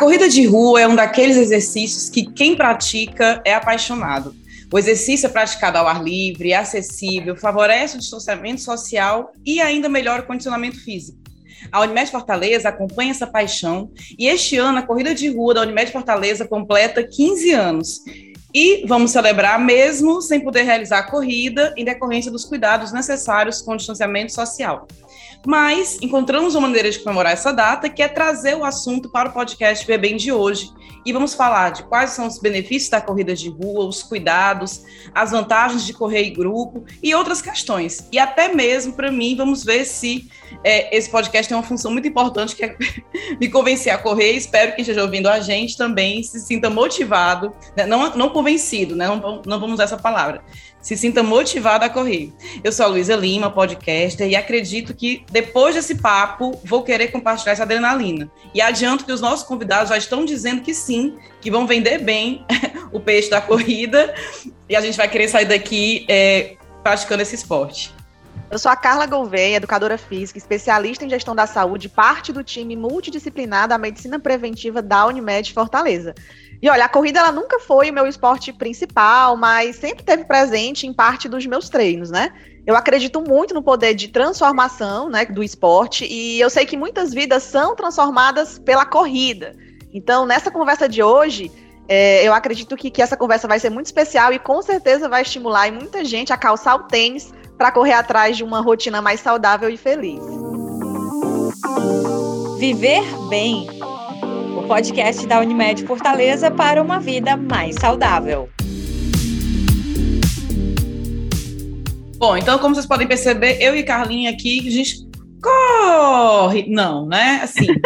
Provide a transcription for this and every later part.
corrida de rua é um daqueles exercícios que quem pratica é apaixonado. O exercício é praticado ao ar livre, é acessível, favorece o distanciamento social e ainda melhora o condicionamento físico. A Unimed Fortaleza acompanha essa paixão e este ano a corrida de rua da Unimed Fortaleza completa 15 anos. E vamos celebrar mesmo sem poder realizar a corrida em decorrência dos cuidados necessários com o distanciamento social. Mas encontramos uma maneira de comemorar essa data, que é trazer o assunto para o podcast Bebem de hoje. E vamos falar de quais são os benefícios da corrida de rua, os cuidados, as vantagens de correr em grupo e outras questões. E até mesmo, para mim, vamos ver se é, esse podcast tem uma função muito importante, que é me convencer a correr. Espero que esteja ouvindo a gente também se sinta motivado, né? não, não convencido, né? não, não vamos usar essa palavra, se sinta motivado a correr. Eu sou a Luísa Lima, podcaster, e acredito que depois desse papo vou querer compartilhar essa adrenalina. E adianto que os nossos convidados já estão dizendo que sim, que vão vender bem o peixe da corrida, e a gente vai querer sair daqui é, praticando esse esporte. Eu sou a Carla Gouveia, educadora física, especialista em gestão da saúde, parte do time multidisciplinar da medicina preventiva da Unimed Fortaleza. E olha, a corrida ela nunca foi o meu esporte principal, mas sempre teve presente em parte dos meus treinos, né? Eu acredito muito no poder de transformação, né, do esporte, e eu sei que muitas vidas são transformadas pela corrida. Então, nessa conversa de hoje, é, eu acredito que, que essa conversa vai ser muito especial e com certeza vai estimular muita gente a calçar o tênis para correr atrás de uma rotina mais saudável e feliz. Viver bem podcast da Unimed Fortaleza para uma vida mais saudável. Bom, então, como vocês podem perceber, eu e Carlinha aqui, a gente corre. Não, né? Assim.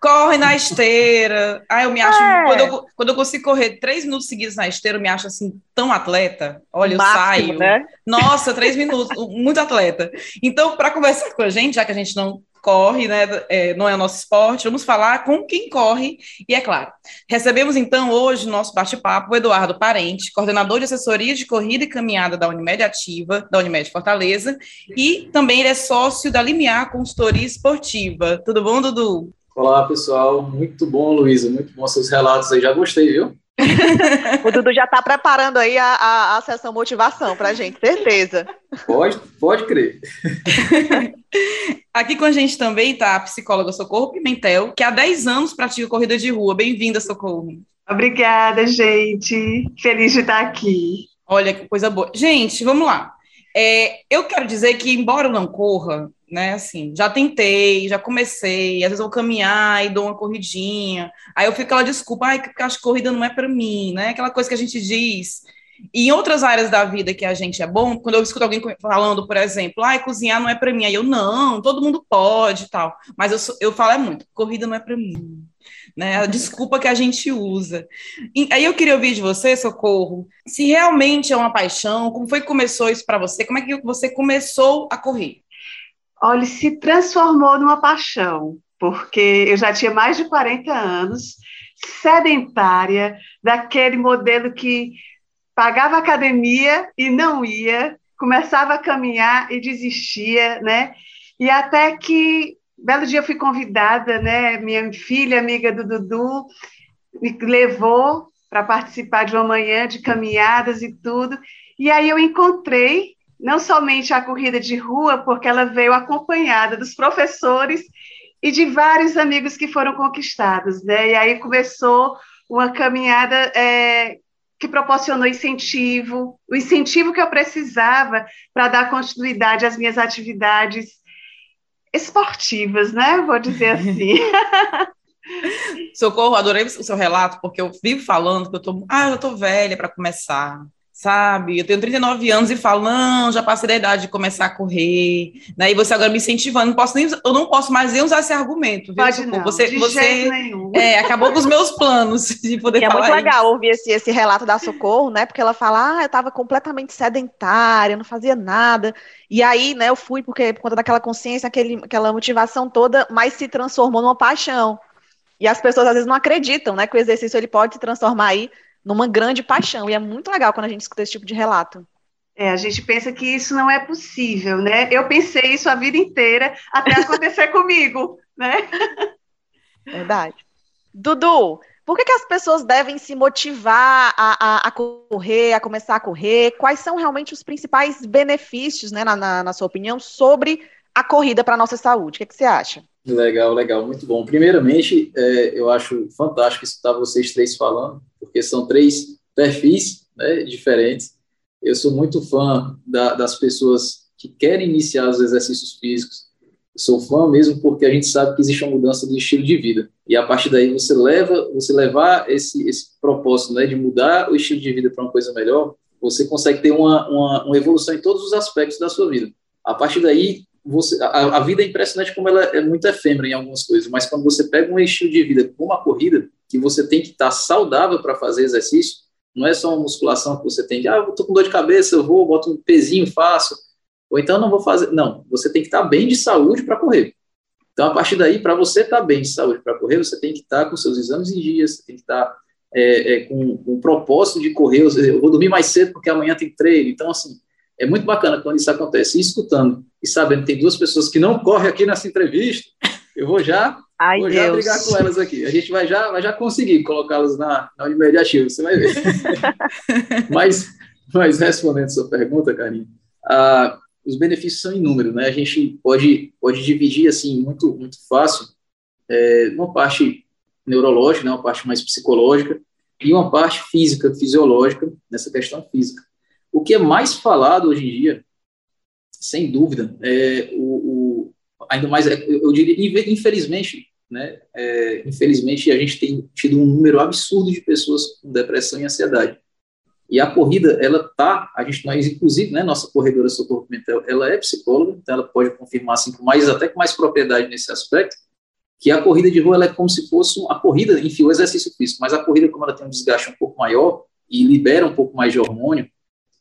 corre na esteira. Ah, eu me acho. É. Quando, eu, quando eu consigo correr três minutos seguidos na esteira, eu me acho assim, tão atleta. Olha, eu saio. Né? Nossa, três minutos, muito atleta. Então, para conversar com a gente, já que a gente não corre, né, é, não é o nosso esporte, vamos falar com quem corre, e é claro, recebemos então hoje no nosso bate-papo o Eduardo Parente, coordenador de assessoria de corrida e caminhada da Unimed Ativa, da Unimed Fortaleza, e também ele é sócio da Limiar Consultoria Esportiva. Tudo bom, Dudu? Olá, pessoal, muito bom, Luísa, muito bom seus relatos aí, já gostei, viu? o Dudu já está preparando aí a, a, a sessão motivação para a gente, certeza. Pode, pode crer. Aqui com a gente também está a psicóloga Socorro Pimentel, que há 10 anos pratica corrida de rua. Bem-vinda, Socorro. Obrigada, gente. Feliz de estar aqui. Olha que coisa boa. Gente, vamos lá. É, eu quero dizer que, embora eu não corra, né? Assim, já tentei, já comecei, às vezes eu vou caminhar e dou uma corridinha, aí eu fico aquela desculpa, ai, porque acho que corrida não é para mim, né? Aquela coisa que a gente diz. E em outras áreas da vida que a gente é bom, quando eu escuto alguém falando, por exemplo, ai, cozinhar não é para mim, aí eu, não, todo mundo pode e tal. Mas eu, eu falo é muito, corrida não é para mim. Né, a desculpa que a gente usa. E aí eu queria ouvir de você, Socorro, se realmente é uma paixão, como foi que começou isso para você? Como é que você começou a correr? Olha, se transformou numa paixão, porque eu já tinha mais de 40 anos, sedentária, daquele modelo que pagava academia e não ia, começava a caminhar e desistia, né? E até que, belo dia, eu fui convidada, né? Minha filha, amiga do Dudu, me levou para participar de uma manhã de caminhadas e tudo. E aí eu encontrei não somente a corrida de rua, porque ela veio acompanhada dos professores e de vários amigos que foram conquistados, né? E aí começou uma caminhada é, que proporcionou incentivo, o incentivo que eu precisava para dar continuidade às minhas atividades esportivas, né? Vou dizer assim. Socorro, adorei o seu relato, porque eu vivo falando que eu tô, ah, eu tô velha para começar sabe? Eu tenho 39 anos e falo, não, já passei da idade de começar a correr, né? E você agora me incentivando, não posso nem, eu não posso mais nem usar esse argumento, viu? Pode não, você, você é, acabou com os meus planos de poder e falar É muito legal isso. ouvir esse, esse relato da Socorro, né? Porque ela fala, ah, eu estava completamente sedentária, não fazia nada. E aí, né, eu fui porque por conta daquela consciência, aquele, aquela motivação toda, mas se transformou numa paixão. E as pessoas às vezes não acreditam, né, que o exercício ele pode se transformar aí numa grande paixão. E é muito legal quando a gente escuta esse tipo de relato. É, a gente pensa que isso não é possível, né? Eu pensei isso a vida inteira até acontecer comigo, né? Verdade. Dudu, por que, que as pessoas devem se motivar a, a, a, correr, a começar a correr? Quais são realmente os principais benefícios, né, na, na, na sua opinião, sobre a corrida para a nossa saúde? O que, que, você acha? Legal, legal, muito bom. Primeiramente, é, eu acho fantástico escutar vocês três falando, porque são três perfis né, diferentes. Eu sou muito fã da, das pessoas que querem iniciar os exercícios físicos. Sou fã mesmo porque a gente sabe que existe uma mudança do estilo de vida. E a partir daí você leva, você levar esse, esse propósito né, de mudar o estilo de vida para uma coisa melhor, você consegue ter uma, uma, uma evolução em todos os aspectos da sua vida. A partir daí, você, a, a, vida é impressionante como ela é muito efêmera em algumas coisas, mas quando você pega um estilo de vida como a corrida, que você tem que estar saudável para fazer exercício, não é só uma musculação que você tem que, ah, eu tô com dor de cabeça, eu vou, boto um pezinho, faço, ou então não vou fazer. Não, você tem que estar bem de saúde para correr. Então, a partir daí, para você estar bem de saúde para correr, você tem que estar com seus exames em dia, você tem que estar é, é, com, com o propósito de correr. Eu vou dormir mais cedo porque amanhã tem treino. Então, assim, é muito bacana quando isso acontece. E escutando e sabendo que tem duas pessoas que não correm aqui nessa entrevista, eu vou já, Ai, vou já brigar com elas aqui. A gente vai já, vai já conseguir colocá-las na, na Unimed Ativa, você vai ver. mas, mas respondendo a sua pergunta, Karine, ah, os benefícios são inúmeros, né? A gente pode, pode dividir, assim, muito, muito fácil, é, uma parte neurológica, né, uma parte mais psicológica, e uma parte física, fisiológica, nessa questão física. O que é mais falado hoje em dia, sem dúvida, é o, o ainda mais, é, eu diria, infelizmente, né, é, infelizmente a gente tem tido um número absurdo de pessoas com depressão e ansiedade. E a corrida, ela tá, a gente nós inclusive, né, nossa corredora Socorro Pimentel, ela é psicóloga, então ela pode confirmar assim com mais até com mais propriedade nesse aspecto, que a corrida de rua é como se fosse a corrida, enfim, o exercício físico, mas a corrida como ela tem um desgaste um pouco maior e libera um pouco mais de hormônio,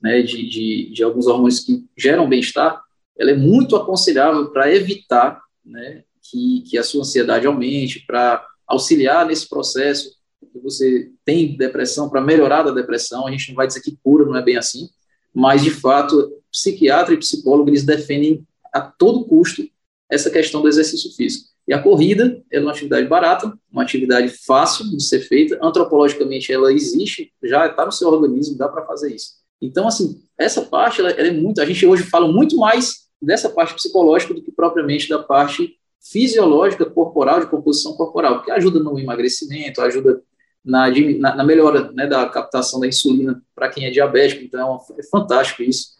né, de, de, de alguns hormônios que geram bem-estar, ela é muito aconselhável para evitar, né, que, que a sua ansiedade aumente, para auxiliar nesse processo que você tem depressão, para melhorar da depressão, a gente não vai dizer que cura, não é bem assim, mas, de fato, psiquiatra e psicólogo, eles defendem a todo custo essa questão do exercício físico. E a corrida é uma atividade barata, uma atividade fácil de ser feita, antropologicamente ela existe, já está no seu organismo, dá para fazer isso. Então, assim, essa parte, ela, ela é muito, a gente hoje fala muito mais dessa parte psicológica do que propriamente da parte fisiológica corporal, de composição corporal, que ajuda no emagrecimento, ajuda na, na, melhora né, da captação da insulina para quem é diabético, então é, fantástico isso.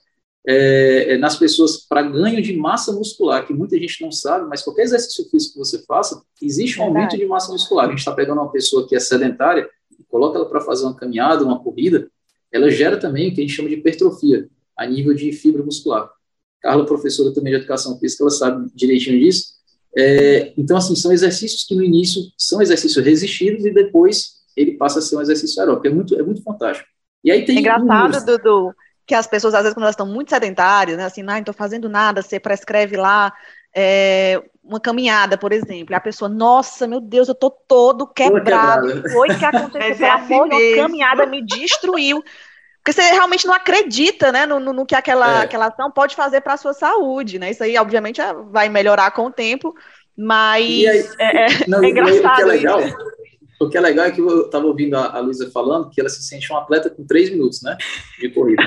É, é, nas pessoas para ganho de massa muscular, que muita gente não sabe, mas qualquer exercício físico que você faça, existe um aumento de massa muscular. A gente está pegando uma pessoa que é sedentária, coloca ela para fazer uma caminhada, uma corrida, ela gera também o que a gente chama de hipertrofia, a nível de fibra muscular. Carla, professora também de educação física, ela sabe direitinho disso. É, então, assim, são exercícios que no início são exercícios resistidos e depois ele passa a ser um exercício aeróbico. É muito, é muito fantástico. E aí tem. É engraçado, Dudu, que as pessoas, às vezes, quando elas estão muito sedentárias, né, assim, não estou fazendo nada, você prescreve lá é, uma caminhada, por exemplo, e a pessoa, nossa, meu Deus, eu tô todo quebrado. O que foi que aconteceu? Pelo é amor de caminhada me destruiu. Porque você realmente não acredita, né, no, no que aquela, é. aquela ação pode fazer para a sua saúde, né? Isso aí, obviamente, é, vai melhorar com o tempo, mas aí, é, é, não, é engraçado. O que é legal, isso. o que é legal é que eu estava ouvindo a, a Luísa falando que ela se sente um atleta com três minutos, né, de corrida.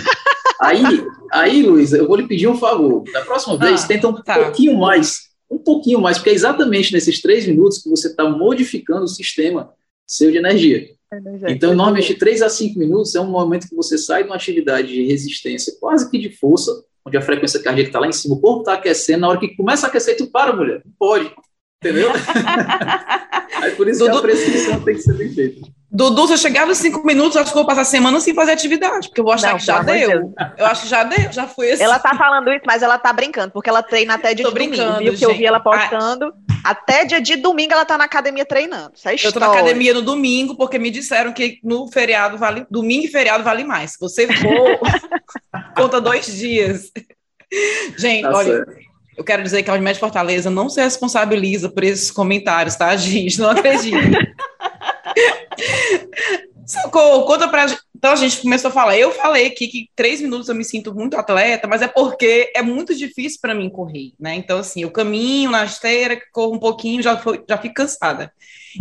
aí, aí, Luísa, eu vou lhe pedir um favor. Da próxima vez, ah, tenta um tá. pouquinho mais, um pouquinho mais, porque é exatamente nesses três minutos que você está modificando o sistema seu de energia. Então, normalmente, 3 a 5 minutos é um momento que você sai de uma atividade de resistência, quase que de força, onde a frequência cardíaca está lá em cima, o corpo está aquecendo, na hora que começa a aquecer, tu para, mulher. Não pode. Entendeu? Aí por isso que a prescrição tem que ser bem feita. Dudu, se eu chegar nos cinco minutos, acho que vou passar a semana sem fazer atividade, porque eu vou achar não, que já deu. Eu acho que já deu, já foi assim. Ela tá falando isso, mas ela tá brincando, porque ela treina até dia Tô de domingo, viu? Que eu vi ela postando. Até dia de domingo ela tá na academia treinando. Isso é eu tô na academia no domingo, porque me disseram que no feriado vale. Domingo e feriado vale mais. Se você for, conta dois dias. Gente, tá olha. Certo. Eu quero dizer que a Unimed Fortaleza não se responsabiliza por esses comentários, tá, gente? Não acredito. Conta pra Então a gente começou a falar. Eu falei aqui que três minutos eu me sinto muito atleta, mas é porque é muito difícil para mim correr, né? Então, assim, eu caminho na esteira, corro um pouquinho, já, foi, já fico cansada.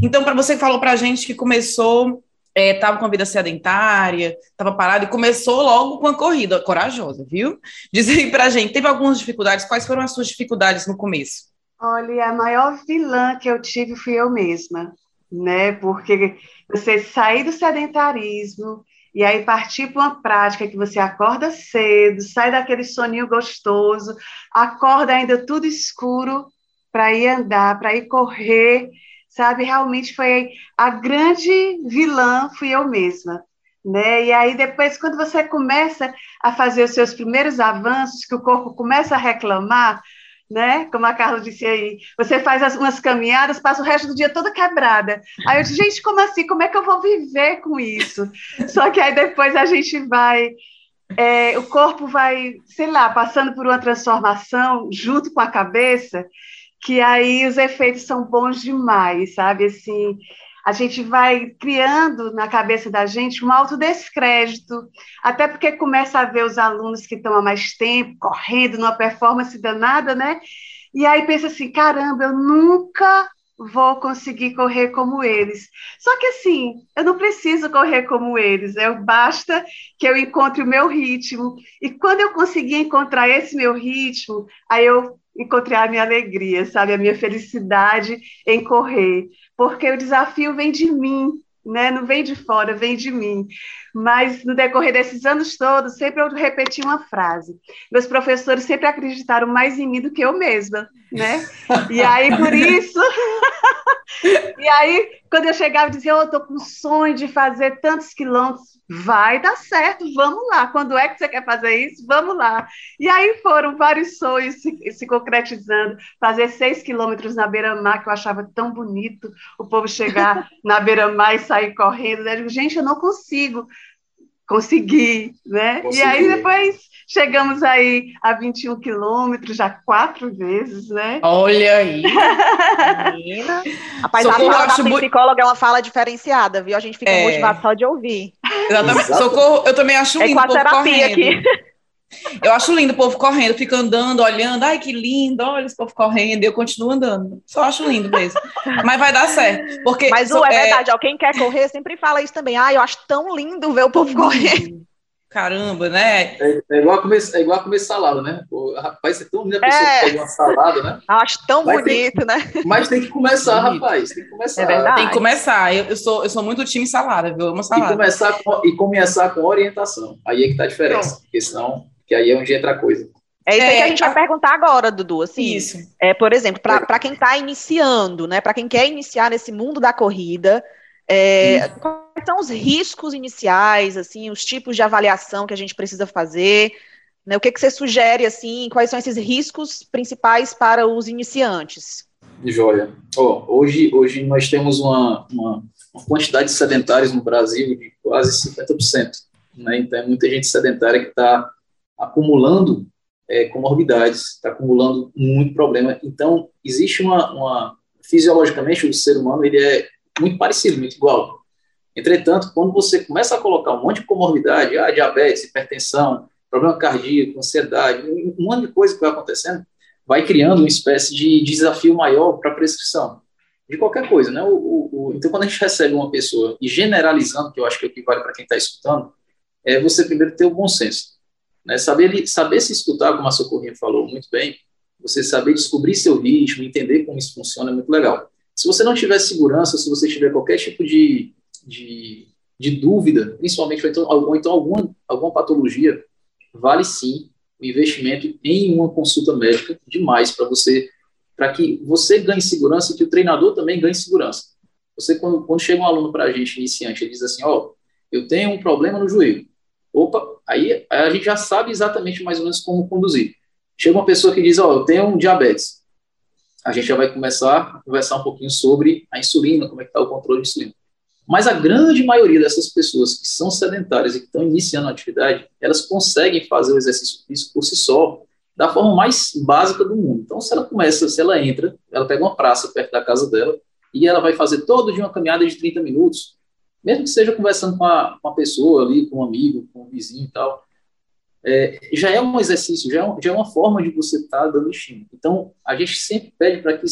Então, para você que falou para a gente que começou, é, com a vida sedentária, estava parado e começou logo com a corrida, corajosa, viu? Diz aí para a gente, teve algumas dificuldades, quais foram as suas dificuldades no começo? Olha, a maior vilã que eu tive fui eu mesma, né? Porque você sair do sedentarismo e aí partir para uma prática que você acorda cedo, sai daquele soninho gostoso, acorda ainda tudo escuro para ir andar, para ir correr, sabe? Realmente foi a grande vilã fui eu mesma, né? E aí depois quando você começa a fazer os seus primeiros avanços, que o corpo começa a reclamar, né? Como a Carla disse aí, você faz as, umas caminhadas, passa o resto do dia toda quebrada. Aí eu disse, gente, como assim? Como é que eu vou viver com isso? Só que aí depois a gente vai, é, o corpo vai, sei lá, passando por uma transformação junto com a cabeça, que aí os efeitos são bons demais, sabe? Assim, a gente vai criando na cabeça da gente um autodescrédito, até porque começa a ver os alunos que estão há mais tempo correndo numa performance danada, né? E aí pensa assim, caramba, eu nunca vou conseguir correr como eles. Só que assim, eu não preciso correr como eles, eu basta que eu encontre o meu ritmo. E quando eu conseguir encontrar esse meu ritmo, aí eu encontrei a minha alegria, sabe, a minha felicidade em correr porque o desafio vem de mim, né? não vem de fora, vem de mim. Mas no decorrer desses anos todos, sempre eu repeti uma frase. Meus professores sempre acreditaram mais em mim do que eu mesma, né? E aí, por isso. e aí, quando eu chegava e dizia, oh, eu estou com sonho de fazer tantos quilômetros, vai dar certo, vamos lá. Quando é que você quer fazer isso? Vamos lá. E aí foram vários sonhos se, se concretizando. Fazer seis quilômetros na beira-mar, que eu achava tão bonito, o povo chegar na beira-mar e sair correndo. Eu digo, gente, eu não consigo conseguir, né? Consegui. E aí depois chegamos aí a 21 quilômetros, já quatro vezes, né? Olha aí. Menina. Rapaz, Socorro, a fala da psicóloga é uma fala diferenciada, viu? A gente fica é. motivado só de ouvir. Exatamente. Socorro, eu também acho lindo. É a terapia aqui. Eu acho lindo o povo correndo, fica andando, olhando, ai que lindo, olha esse povo correndo, e eu continuo andando. Só acho lindo mesmo. Mas vai dar certo. Porque, Mas so, é, é verdade, ó, quem quer correr sempre fala isso também. Ai, eu acho tão lindo ver o povo correr. Caramba, né? É, é, igual, a comer, é igual comer salada, né? O, rapaz, é tão lindo a pessoa é. que uma salada, né? Acho tão mas bonito, tem, né? Mas tem que começar, rapaz. Tem que começar. É verdade. Tem que começar. Eu, eu, sou, eu sou muito time salada, viu? Eu amo salada. E começar com, e começar com orientação. Aí é que tá a diferença. Não. Porque senão que aí é onde entra a coisa. É isso é, que a gente vai perguntar agora, Dudu. Assim, isso. É, por exemplo, para quem está iniciando, né? Para quem quer iniciar nesse mundo da corrida, é, quais são os riscos iniciais, assim, os tipos de avaliação que a gente precisa fazer? Né, o que, que você sugere, assim? Quais são esses riscos principais para os iniciantes? Joia. Oh, hoje, hoje nós temos uma, uma, uma quantidade de sedentários no Brasil de quase 50%. Né? Então, é muita gente sedentária que está acumulando é, comorbidades, está acumulando muito problema. Então, existe uma, uma, Fisiologicamente, o ser humano ele é muito parecido, muito igual. Entretanto, quando você começa a colocar um monte de comorbidade, ah, diabetes, hipertensão, problema cardíaco, ansiedade, um monte de coisa que vai acontecendo, vai criando uma espécie de desafio maior para a prescrição de qualquer coisa, né? O, o, o, então, quando a gente recebe uma pessoa, e generalizando, que eu acho que é o que vale para quem está escutando, é você primeiro ter o bom senso. Né? Saber, saber se escutar, como a Socorrinha falou muito bem, você saber descobrir seu ritmo, entender como isso funciona é muito legal. Se você não tiver segurança, se você tiver qualquer tipo de, de, de dúvida, principalmente ou então, ou então alguma, alguma patologia, vale sim o investimento em uma consulta médica demais para você, para que você ganhe segurança e que o treinador também ganhe segurança. Você, quando, quando chega um aluno para a gente, iniciante, ele diz assim, ó, oh, eu tenho um problema no joelho. Opa, aí a gente já sabe exatamente mais ou menos como conduzir. Chega uma pessoa que diz, ó, oh, eu tenho um diabetes. A gente já vai começar a conversar um pouquinho sobre a insulina, como é que está o controle de insulina. Mas a grande maioria dessas pessoas que são sedentárias e que estão iniciando a atividade, elas conseguem fazer o exercício físico por si só, da forma mais básica do mundo. Então, se ela começa, se ela entra, ela pega uma praça perto da casa dela e ela vai fazer todo dia uma caminhada de 30 minutos, mesmo que seja conversando com uma, uma pessoa ali, com um amigo, com um vizinho e tal, é, já é um exercício, já é, já é uma forma de você estar tá dando estímulo. Então, a gente sempre pede para que,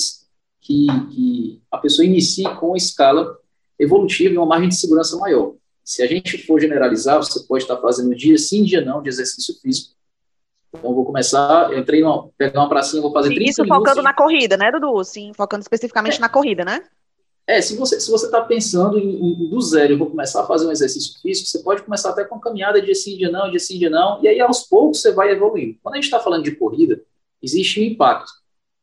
que, que, a pessoa inicie com uma escala evolutiva e uma margem de segurança maior. Se a gente for generalizar, você pode estar fazendo dia sim, dia não de exercício físico. Então, vou começar, eu entrei, numa, pegar uma pracinha, vou fazer 30 Isso minutos. focando na corrida, né, Dudu? Sim, focando especificamente é. na corrida, né? É, se você se você está pensando em, em, do zero, eu vou começar a fazer um exercício físico, você pode começar até com caminhada de sim, dia não, de sim, dia não, e aí aos poucos você vai evoluindo. Quando a gente está falando de corrida, existe um impacto.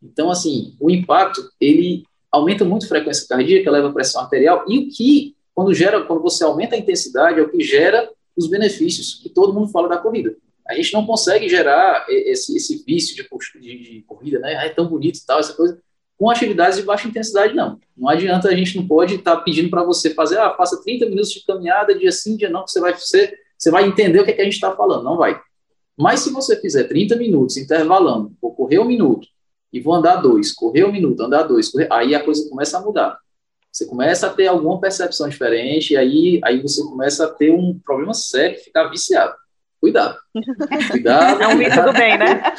Então, assim, o impacto, ele aumenta muito a frequência cardíaca, leva a pressão arterial, e o que, quando gera, quando você aumenta a intensidade, é o que gera os benefícios que todo mundo fala da corrida. A gente não consegue gerar esse, esse vício de, de, de corrida, né? Ah, é tão bonito e tal, essa coisa com atividades de baixa intensidade, não. Não adianta, a gente não pode estar tá pedindo para você fazer, ah, faça 30 minutos de caminhada, dia sim, dia não, que você vai, você, você vai entender o que, é que a gente está falando. Não vai. Mas se você fizer 30 minutos intervalando, vou correr um minuto, e vou andar dois, correr um minuto, andar dois, correr, aí a coisa começa a mudar. Você começa a ter alguma percepção diferente, e aí, aí você começa a ter um problema sério, ficar viciado. Cuidado. Cuidado. É um mito do bem, né?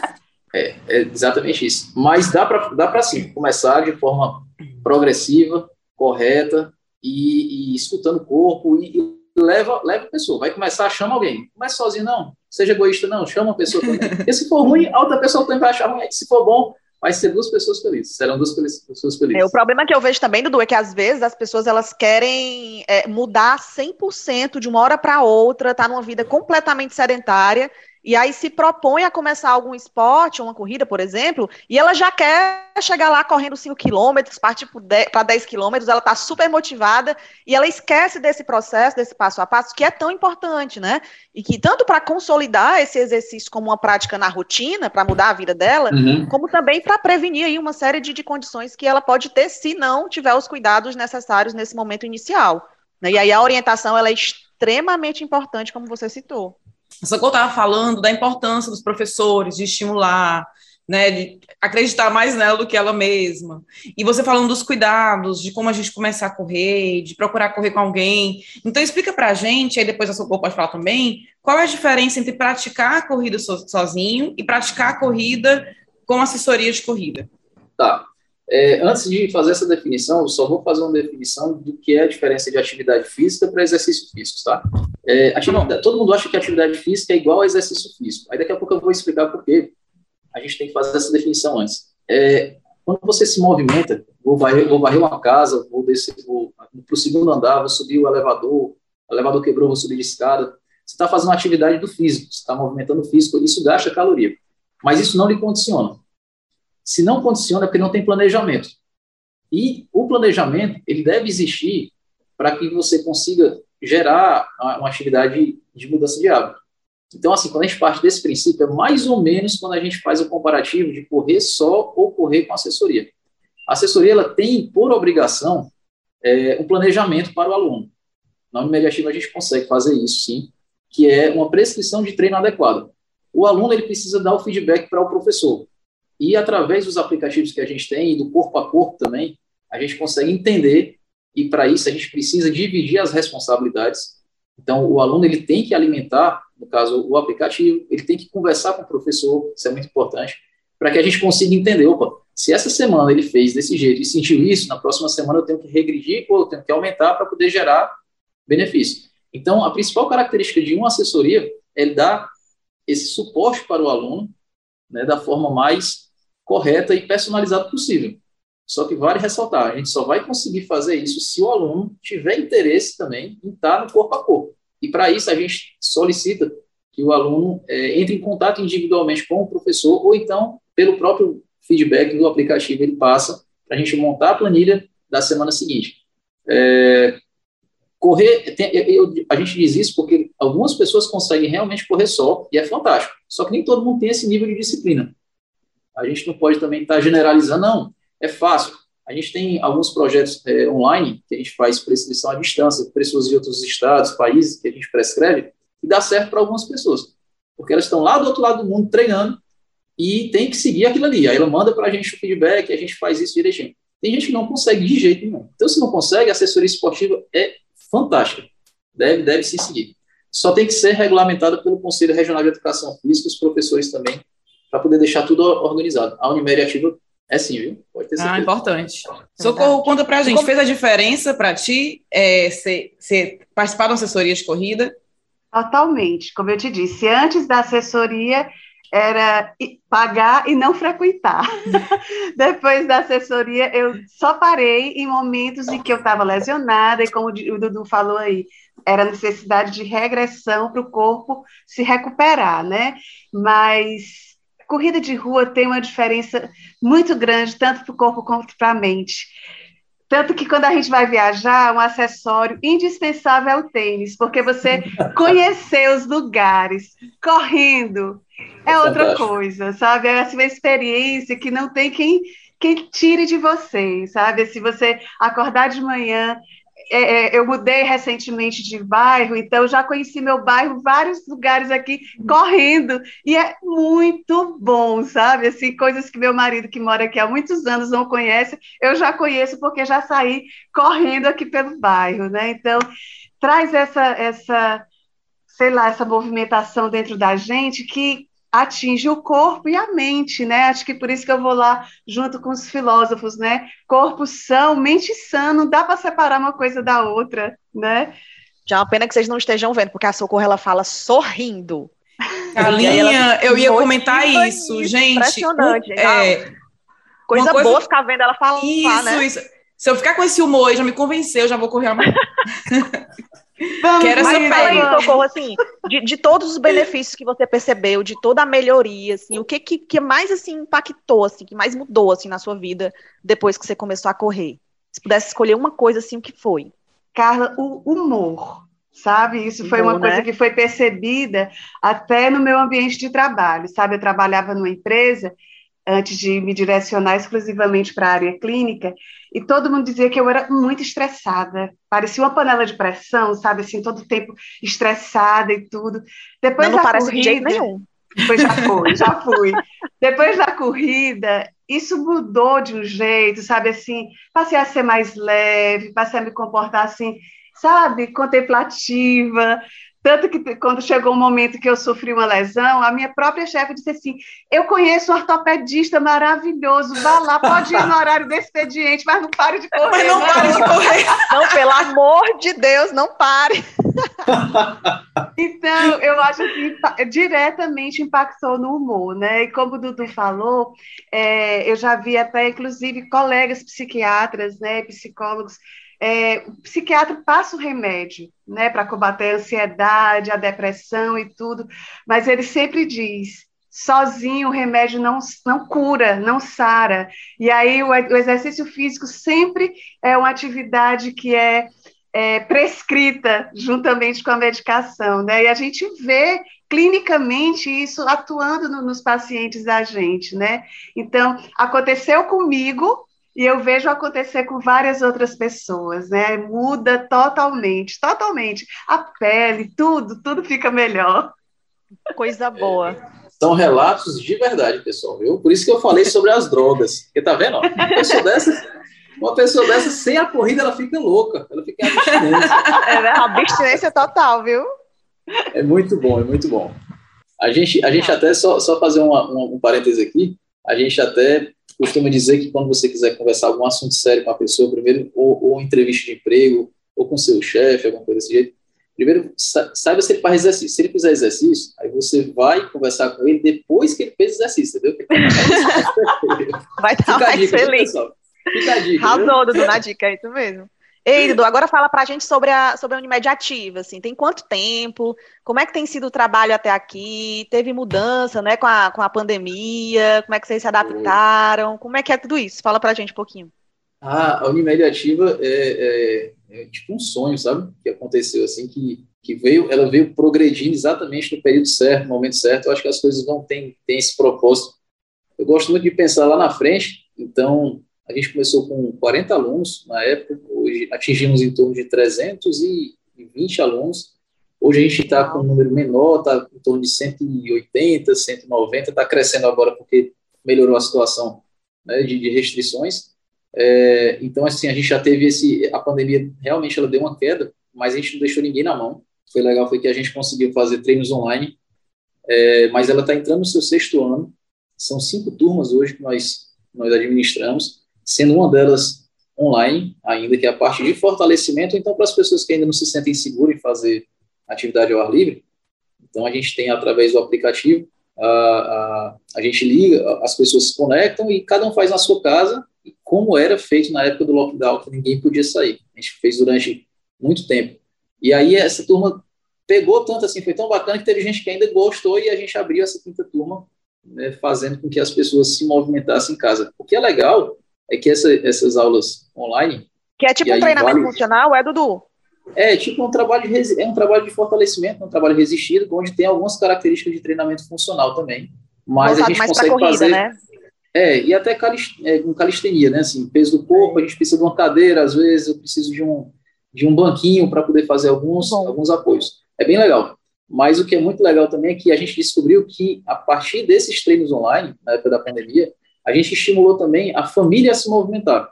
É, é exatamente isso. Mas dá para dá para sim começar de forma progressiva, correta e, e escutando o corpo e, e, leva leva a pessoa. Vai começar, chama alguém. Comece sozinho não. Seja egoísta não. Chama a pessoa também. Porque se for ruim, a outra pessoa também vai achar ruim. Se for bom, vai ser duas pessoas felizes. Serão duas pessoas felizes. É, o problema que eu vejo também, Dudu, é que às vezes as pessoas elas querem é, mudar 100% de uma hora para outra, tá numa vida completamente sedentária e aí se propõe a começar algum esporte, uma corrida, por exemplo, e ela já quer chegar lá correndo 5 quilômetros, partir para 10 quilômetros, ela está super motivada e ela esquece desse processo, desse passo a passo, que é tão importante, né? E que tanto para consolidar esse exercício como uma prática na rotina, para mudar a vida dela, uhum. como também para prevenir aí uma série de, de condições que ela pode ter se não tiver os cuidados necessários nesse momento inicial. Né? E aí a orientação ela é extremamente importante, como você citou. Socorro estava falando da importância dos professores de estimular, né, de acreditar mais nela do que ela mesma. E você falando dos cuidados, de como a gente começar a correr, de procurar correr com alguém. Então, explica para a gente, aí depois a Socorro pode falar também, qual é a diferença entre praticar a corrida so, sozinho e praticar a corrida com assessoria de corrida. Tá. É, antes de fazer essa definição, eu só vou fazer uma definição do que é a diferença de atividade física para exercício físico, tá? É, todo mundo acha que atividade física é igual a exercício físico. Aí daqui a pouco eu vou explicar por quê. A gente tem que fazer essa definição antes. É, quando você se movimenta, vou varrer, vou varrer uma casa, vou descer vou, para o segundo andar, vou subir o elevador, o elevador quebrou, vou subir de escada. Você está fazendo uma atividade do físico, você está movimentando o físico, isso gasta caloria. Mas isso não lhe condiciona. Se não condiciona, é porque não tem planejamento. E o planejamento, ele deve existir para que você consiga gerar uma atividade de mudança de hábito. Então, assim, quando a gente parte desse princípio, é mais ou menos quando a gente faz o comparativo de correr só ou correr com assessoria. A assessoria, ela tem, por obrigação, é, um planejamento para o aluno. Na Unimediativa, a gente consegue fazer isso, sim, que é uma prescrição de treino adequado. O aluno, ele precisa dar o feedback para o professor. E através dos aplicativos que a gente tem, e do corpo a corpo também, a gente consegue entender, e para isso a gente precisa dividir as responsabilidades. Então, o aluno ele tem que alimentar, no caso, o aplicativo, ele tem que conversar com o professor, isso é muito importante, para que a gente consiga entender, opa, se essa semana ele fez desse jeito e sentiu isso, na próxima semana eu tenho que regredir ou eu tenho que aumentar para poder gerar benefício. Então, a principal característica de uma assessoria é dar esse suporte para o aluno né, da forma mais correta e personalizada possível. Só que vale ressaltar, a gente só vai conseguir fazer isso se o aluno tiver interesse também em estar no corpo a corpo. E para isso a gente solicita que o aluno é, entre em contato individualmente com o professor ou então pelo próprio feedback do aplicativo ele passa para a gente montar a planilha da semana seguinte. É, correr, tem, eu, a gente diz isso porque algumas pessoas conseguem realmente correr só e é fantástico. Só que nem todo mundo tem esse nível de disciplina. A gente não pode também estar tá generalizando, não, é fácil. A gente tem alguns projetos é, online que a gente faz prescrição à distância, pessoas de outros estados, países que a gente prescreve, e dá certo para algumas pessoas, porque elas estão lá do outro lado do mundo treinando e tem que seguir aquilo ali. Aí ela manda para a gente o feedback, a gente faz isso direitinho. Tem gente que não consegue de jeito nenhum. Então, se não consegue, a assessoria esportiva é fantástica. Deve, deve se seguir. Só tem que ser regulamentada pelo Conselho Regional de Educação Física, os professores também, para poder deixar tudo organizado. A Unimed Ativa é sim, viu? Pode ter ah, certeza. Ah, importante. Socorro, conta pra gente. Fez a diferença para ti é, ser, ser, participar da assessoria de corrida? Totalmente. Como eu te disse, antes da assessoria era pagar e não frequentar. Depois da assessoria, eu só parei em momentos em que eu estava lesionada, e como o Dudu falou aí, era necessidade de regressão para o corpo se recuperar, né? Mas corrida de rua tem uma diferença muito grande, tanto para o corpo quanto para a mente. Tanto que quando a gente vai viajar, um acessório indispensável é o tênis, porque você conhecer os lugares correndo é, é outra coisa, sabe? É assim, uma experiência que não tem quem, quem tire de você, sabe? Se você acordar de manhã é, é, eu mudei recentemente de bairro, então já conheci meu bairro, vários lugares aqui correndo, e é muito bom, sabe? Assim, coisas que meu marido, que mora aqui há muitos anos, não conhece, eu já conheço porque já saí correndo aqui pelo bairro, né? Então, traz essa, essa sei lá, essa movimentação dentro da gente que atinge o corpo e a mente, né? Acho que por isso que eu vou lá junto com os filósofos, né? Corpo são, mente sã, não dá para separar uma coisa da outra, né? Já é uma pena que vocês não estejam vendo, porque a Socorro ela fala sorrindo. Galinha, eu ia comentar isso, isso, gente. Impressionante. É, coisa, coisa boa ficar vendo ela falar, isso, né? Isso, Se eu ficar com esse humor, já me convenceu, já vou correr amanhã. Vamos, Quero essa aí, Socorro, assim, de, de, todos os benefícios que você percebeu, de toda a melhoria, assim, o que, que, que, mais, assim, impactou, assim, que mais mudou, assim, na sua vida depois que você começou a correr? Se pudesse escolher uma coisa, assim, o que foi? Carla, o humor, sabe? Isso foi Bom, uma coisa né? que foi percebida até no meu ambiente de trabalho, sabe? Eu trabalhava numa empresa antes de me direcionar exclusivamente para a área clínica, e todo mundo dizia que eu era muito estressada, parecia uma panela de pressão, sabe, assim, todo o tempo estressada e tudo. Depois não, não da parece corrida, de jeito nenhum. Depois já fui, já fui. Depois da corrida, isso mudou de um jeito, sabe, assim, passei a ser mais leve, passei a me comportar assim, sabe, contemplativa, tanto que quando chegou o um momento que eu sofri uma lesão, a minha própria chefe disse assim: Eu conheço um ortopedista maravilhoso, vá lá, pode ir no horário do expediente, mas não pare de correr. Mas não né? pare de correr. Não, pelo amor de Deus, não pare. então, eu acho que diretamente impactou no humor, né? E como o Dudu falou, é, eu já vi até, inclusive, colegas psiquiatras, né, psicólogos é, o psiquiatra passa o remédio, né, para combater a ansiedade, a depressão e tudo, mas ele sempre diz: sozinho o remédio não, não cura, não sara. E aí o, o exercício físico sempre é uma atividade que é, é prescrita juntamente com a medicação, né? E a gente vê clinicamente isso atuando no, nos pacientes da gente, né? Então, aconteceu comigo, e eu vejo acontecer com várias outras pessoas, né? Muda totalmente, totalmente. A pele, tudo, tudo fica melhor. Coisa boa. São relatos de verdade, pessoal, viu? Por isso que eu falei sobre as drogas. Porque tá vendo? uma pessoa dessa, uma pessoa dessa sem a corrida, ela fica louca. Ela fica em abstinência. É, né? abstinência total, viu? É muito bom, é muito bom. A gente, a gente até, só, só fazer uma, um, um parêntese aqui, a gente até costuma dizer que quando você quiser conversar algum assunto sério com a pessoa, primeiro, ou, ou entrevista de emprego, ou com seu chefe, alguma coisa desse jeito, primeiro, saiba se ele faz exercício. Se ele fizer exercício, aí você vai conversar com ele depois que ele fez exercício, entendeu? vai estar mais dica, feliz. Fica a dica. Arrasou, Dudu, na dica, é isso mesmo. Ei, Dudu, agora fala para a gente sobre a, sobre a Unimed Ativa, assim, tem quanto tempo, como é que tem sido o trabalho até aqui, teve mudança, né, com a, com a pandemia, como é que vocês se adaptaram, como é que é tudo isso? Fala para a gente um pouquinho. Ah, a Unimed Ativa é, é, é, tipo um sonho, sabe, que aconteceu, assim, que, que veio, ela veio progredindo exatamente no período certo, no momento certo, eu acho que as coisas não têm, têm esse propósito. Eu gosto muito de pensar lá na frente, então a gente começou com 40 alunos na época, hoje atingimos em torno de 320 alunos. Hoje a gente está com um número menor, está em torno de 180, 190, está crescendo agora porque melhorou a situação né, de, de, restrições. É, então, assim, a gente já teve esse. A pandemia realmente ela deu uma queda mas a gente não deixou ninguém na mão. Foi legal, foi que a gente conseguiu fazer treinos online, é, mas ela está entrando no seu sexto ano. São cinco turmas hoje que nós, nós administramos, sendo uma delas online, ainda que é a parte de fortalecimento. Então, para as pessoas que ainda não se sentem seguras em fazer atividade ao ar livre, então a gente tem através do aplicativo, a, a, a gente liga, as pessoas se conectam e cada um faz na sua casa, como era feito na época do lockdown, que ninguém podia sair. A gente fez durante muito tempo. E aí essa turma pegou tanto assim, foi tão bacana que teve gente que ainda gostou e a gente abriu essa quinta turma, né, fazendo com que as pessoas se movimentassem em casa. O que é legal é que essa, essas aulas online. Que é tipo um treinamento vale, funcional, é, Dudu? É tipo um trabalho de, é um trabalho de fortalecimento, um trabalho resistido, onde tem algumas características de treinamento funcional também. Mas a gente consegue corrida, fazer. Né? É, e até calist, é, com calistenia, né? Assim, peso do corpo, a gente precisa de uma cadeira, às vezes eu preciso de um, de um banquinho para poder fazer alguns, alguns apoios. É bem legal. Mas o que é muito legal também é que a gente descobriu que, a partir desses treinos online, na época da pandemia, a gente estimulou também a família a se movimentar.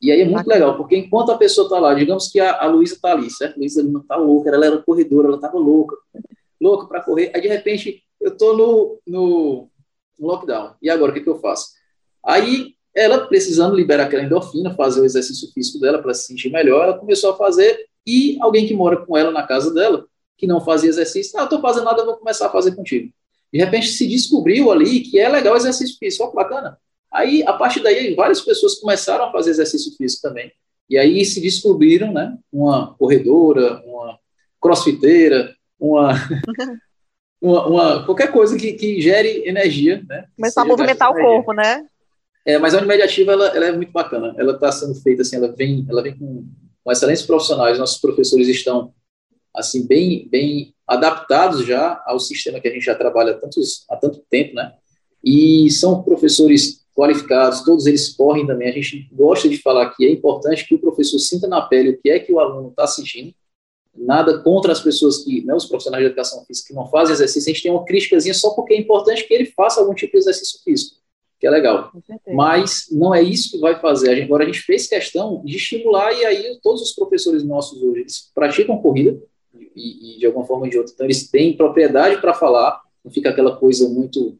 E aí é muito legal, porque enquanto a pessoa está lá, digamos que a, a Luísa está ali, certo? A Luísa não está louca, ela era corredora, ela estava louca, louca para correr. Aí, de repente, eu estou no, no, lockdown. E agora, o que, que eu faço? Aí, ela precisando liberar aquela endorfina, fazer o exercício físico dela para se sentir melhor, ela começou a fazer, e alguém que mora com ela na casa dela, que não fazia exercício, ah, estou fazendo nada, vou começar a fazer contigo. De repente se descobriu ali que é legal exercício físico, que bacana. Aí, a partir daí, várias pessoas começaram a fazer exercício físico também. E aí se descobriram, né, uma corredora, uma crossfiteira, uma, uma, uma, qualquer coisa que, que gere energia, né? Começar a movimentar o corpo, né? É, mas a Unimediativa, ela, ela é muito bacana. Ela está sendo feita assim, ela vem, ela vem com, com excelentes profissionais. Nossos professores estão assim bem, bem adaptados já ao sistema que a gente já trabalha há, tantos, há tanto tempo, né? E são professores qualificados, todos eles correm também. A gente gosta de falar que é importante que o professor sinta na pele o que é que o aluno está sentindo. Nada contra as pessoas que, né, os profissionais de educação física que não fazem exercício, a gente tem uma críticazinha só porque é importante que ele faça algum tipo de exercício físico, que é legal. Mas não é isso que vai fazer. Agora, a gente fez questão de estimular, e aí todos os professores nossos hoje, eles praticam corrida, e, e, de alguma forma ou de outra. Então, eles têm propriedade para falar, não fica aquela coisa muito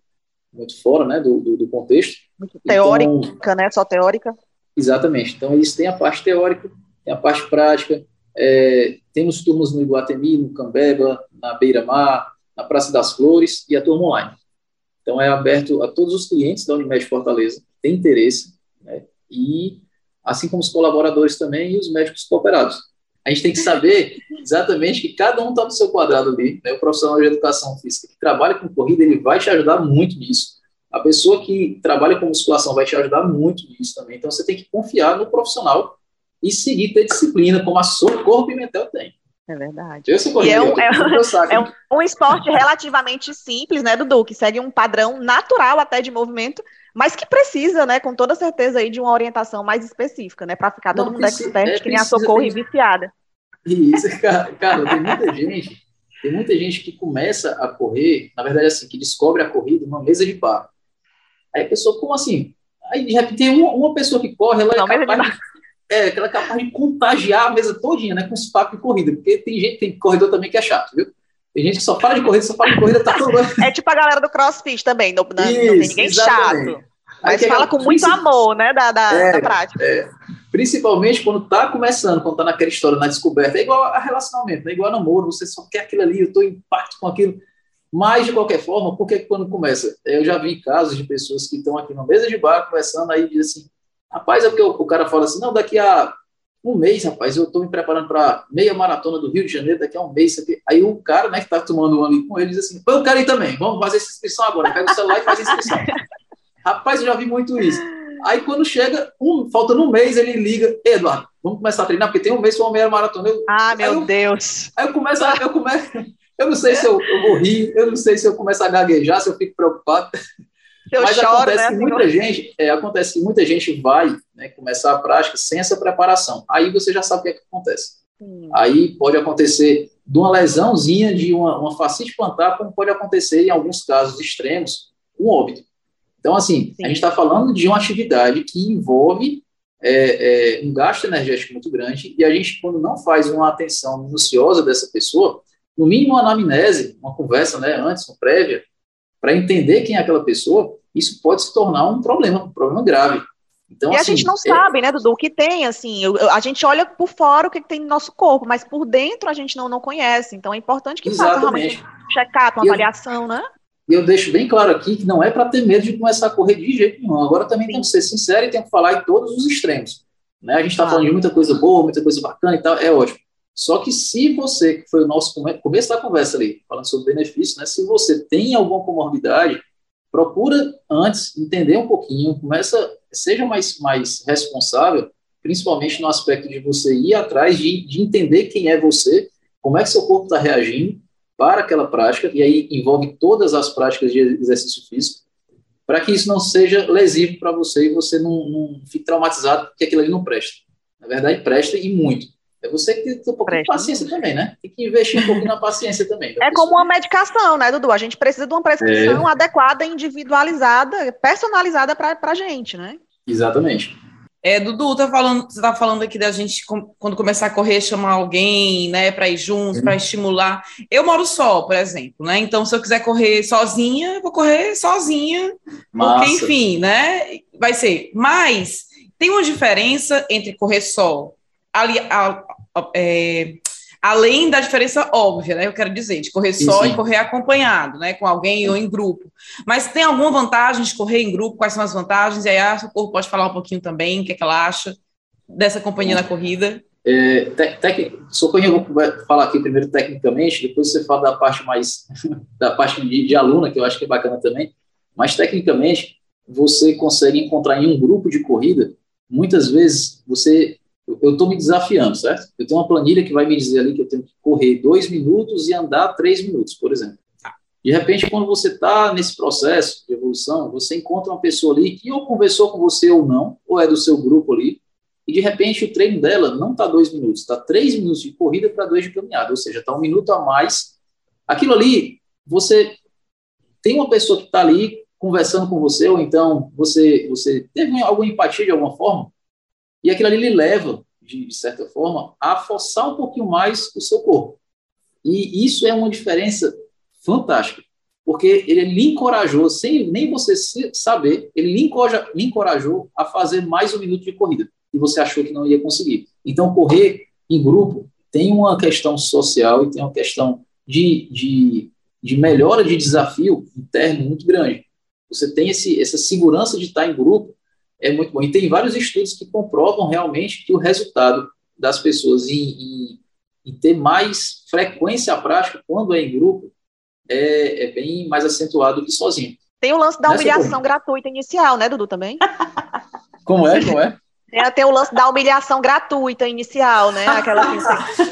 muito fora né, do, do, do contexto. Muito teórica, então, né? Só teórica. Exatamente. Então, eles têm a parte teórica, tem a parte prática. É, temos turmas no Iguatemi, no Cambeba, na Beira-Mar, na Praça das Flores e a turma online. Então, é aberto a todos os clientes da Unimed Fortaleza têm interesse, né, e assim como os colaboradores também e os médicos cooperados a gente tem que saber exatamente que cada um está no seu quadrado ali. Né? O profissional de educação física que trabalha com corrida, ele vai te ajudar muito nisso. A pessoa que trabalha com musculação vai te ajudar muito nisso também. Então, você tem que confiar no profissional e seguir ter disciplina, como a sua corpo e mental tem. É verdade. e é, um, é, é um, um, esporte relativamente simples, né, Dudu? Que segue um padrão natural até de movimento, mas que precisa, né, com toda certeza aí de uma orientação mais específica, né, para ficar todo Não, mundo precisa, expert, é, que nem a socorro e viciada. Isso, cara, cara, tem muita gente, tem muita gente que começa a correr, na verdade assim, que descobre a corrida numa mesa de bar. Aí a pessoa, como assim? Aí de repente tem uma, uma pessoa que corre, ela é Não, capaz de, é, ela é capaz de contagiar a mesa todinha, né, com os papos de corrida, porque tem gente, tem corredor também que é chato, viu? Tem gente que só fala de corrida, só fala de corrida, tá tudo É tipo a galera do crossfit também, não, não, Isso, não tem ninguém exatamente. chato. Mas fala com muito amor, né, da, da, é, da prática. É. Principalmente quando tá começando, quando tá naquela história, na descoberta. É igual a relacionamento, é igual a namoro, você só quer aquilo ali, eu tô em impacto com aquilo. Mas, de qualquer forma, porque quando começa? Eu já vi casos de pessoas que estão aqui na mesa de bar conversando, aí diz assim, rapaz, é porque o, o cara fala assim, não, daqui a um mês, rapaz, eu estou me preparando para meia maratona do Rio de Janeiro, daqui a um mês. Aí o cara, né, que está tomando um ali com ele, diz assim: eu quero ir também, vamos fazer essa inscrição agora. Pega o celular e faz a inscrição. rapaz, eu já vi muito isso. Aí quando chega, um, faltando um mês, ele liga: Eduardo, vamos começar a treinar, porque tem um mês para uma meia maratona. Eu, ah, meu eu, Deus! Aí eu começo, eu começo. Eu não sei se eu, eu vou rir, eu não sei se eu começo a gaguejar, se eu fico preocupado. Eu Mas choro, acontece né, que muita gente, é, acontece que muita gente vai né, começar a prática sem essa preparação. Aí você já sabe o que, é que acontece. Aí pode acontecer de uma lesãozinha, de uma, uma plantar, como pode acontecer em alguns casos extremos, um óbito. Então, assim, Sim. a gente está falando de uma atividade que envolve é, é, um gasto energético muito grande, e a gente, quando não faz uma atenção minuciosa dessa pessoa, no mínimo uma anamnese, uma conversa né, antes, uma prévia, para entender quem é aquela pessoa, isso pode se tornar um problema, um problema grave. Então, e assim, a gente não é... sabe, né, Dudu, o que tem, assim, a gente olha por fora o que tem no nosso corpo, mas por dentro a gente não, não conhece, então é importante que Exatamente. faça realmente um check-up, uma e avaliação, eu, né? E eu deixo bem claro aqui que não é para ter medo de começar a correr de jeito nenhum, agora também Sim. tem que ser sincero e tem que falar em todos os extremos, né, a gente está ah. falando de muita coisa boa, muita coisa bacana e tal, é ótimo, só que se você, que foi o nosso começo da conversa ali, falando sobre benefício, né, se você tem alguma comorbidade, procura antes entender um pouquinho, começa, seja mais, mais responsável, principalmente no aspecto de você ir atrás de, de entender quem é você, como é que seu corpo está reagindo para aquela prática, e aí envolve todas as práticas de exercício físico, para que isso não seja lesivo para você e você não, não fique traumatizado porque aquilo ali não presta. Na verdade, presta e muito. É você que tem que ter um pouquinho de paciência também, né? Tem que investir um pouquinho na paciência também. É como uma medicação, né, Dudu? A gente precisa de uma prescrição é. adequada, individualizada, personalizada para a gente, né? Exatamente. É, Dudu, tá falando, você está falando aqui da gente, quando começar a correr, chamar alguém, né, para ir juntos, para estimular. Eu moro só, por exemplo, né? Então, se eu quiser correr sozinha, eu vou correr sozinha. Massa. Porque, enfim, né? Vai ser. Mas tem uma diferença entre correr só ali, a, a, é, além da diferença óbvia, né? Eu quero dizer, de correr só sim, e correr acompanhado, né? Com alguém ou em grupo. Mas tem alguma vantagem de correr em grupo? Quais são as vantagens? E aí a Socorro pode falar um pouquinho também, o que, é que ela acha dessa companhia na corrida. É, tec, Socorro, eu vou falar aqui primeiro tecnicamente, depois você fala da parte mais da parte de, de aluna, que eu acho que é bacana também. Mas tecnicamente, você consegue encontrar em um grupo de corrida, muitas vezes você eu estou me desafiando, certo? Eu tenho uma planilha que vai me dizer ali que eu tenho que correr dois minutos e andar três minutos, por exemplo. De repente, quando você está nesse processo de evolução, você encontra uma pessoa ali que ou conversou com você ou não, ou é do seu grupo ali, e de repente o treino dela não está dois minutos, está três minutos de corrida para dois de caminhada, ou seja, está um minuto a mais. Aquilo ali, você tem uma pessoa que está ali conversando com você, ou então você, você teve alguma empatia de alguma forma, e aquilo ali lhe leva, de, certa forma, a forçar um pouquinho mais o seu corpo. E isso é uma diferença fantástica, porque ele lhe encorajou, sem nem você saber, ele lhe lhe encorajou a fazer mais um minuto de corrida, e você achou que não ia conseguir. Então, correr em grupo tem uma questão social e tem uma questão de, de, de melhora de desafio interno muito grande. Você tem esse, essa segurança de estar em grupo é muito bom. E tem vários estudos que comprovam realmente que o resultado das pessoas em, em, em ter mais frequência à prática quando é em grupo é, é, bem mais acentuado que sozinho. Tem o lance da humilhação gratuita inicial, né, Dudu, também? Como é, como é? É, tem o lance da humilhação gratuita inicial, né? Aquela assim,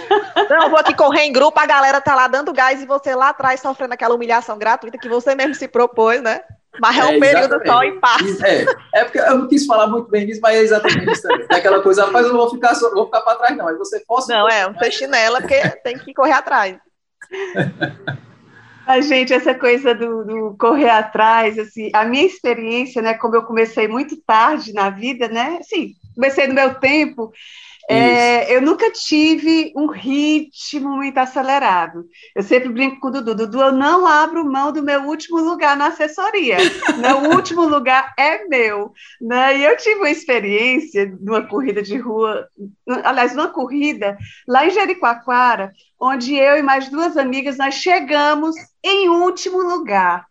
não, vou aqui correr em grupo, a galera tá lá dando gás e você lá atrás sofrendo aquela humilhação gratuita que você mesmo se propôs, né? Mas é um é, período só e passa. É, é porque eu não quis falar muito bem disso, mas é exatamente isso também. É aquela coisa, rapaz, eu não vou ficar, vou ficar para trás, não. Aí você força. Não, é, um chinela, porque tem que correr atrás. A gente, essa coisa do, do, correr atrás, assim, a minha experiência, né, como eu comecei muito tarde na vida, né, assim, comecei no meu tempo, é, eu nunca tive um ritmo muito acelerado. Eu sempre brinco com o Dudu. Dudu, eu não abro mão do meu último lugar na assessoria. meu último lugar é meu. Né? E eu tive uma experiência numa corrida de rua, aliás, numa corrida lá em Jericoacoara, onde eu e mais duas amigas nós chegamos em último lugar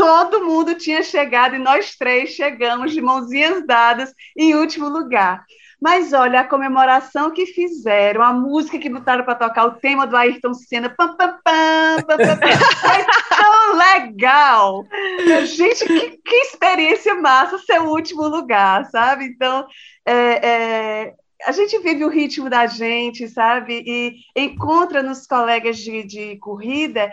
todo mundo tinha chegado e nós três chegamos de mãozinhas dadas em último lugar. Mas olha, a comemoração que fizeram, a música que botaram para tocar, o tema do Ayrton Senna, pam, pam, pam, pam, tão legal. Gente, que, que experiência massa ser o último lugar, sabe? Então, é, é, a gente vive o ritmo da gente, sabe? E encontra nos colegas de, de corrida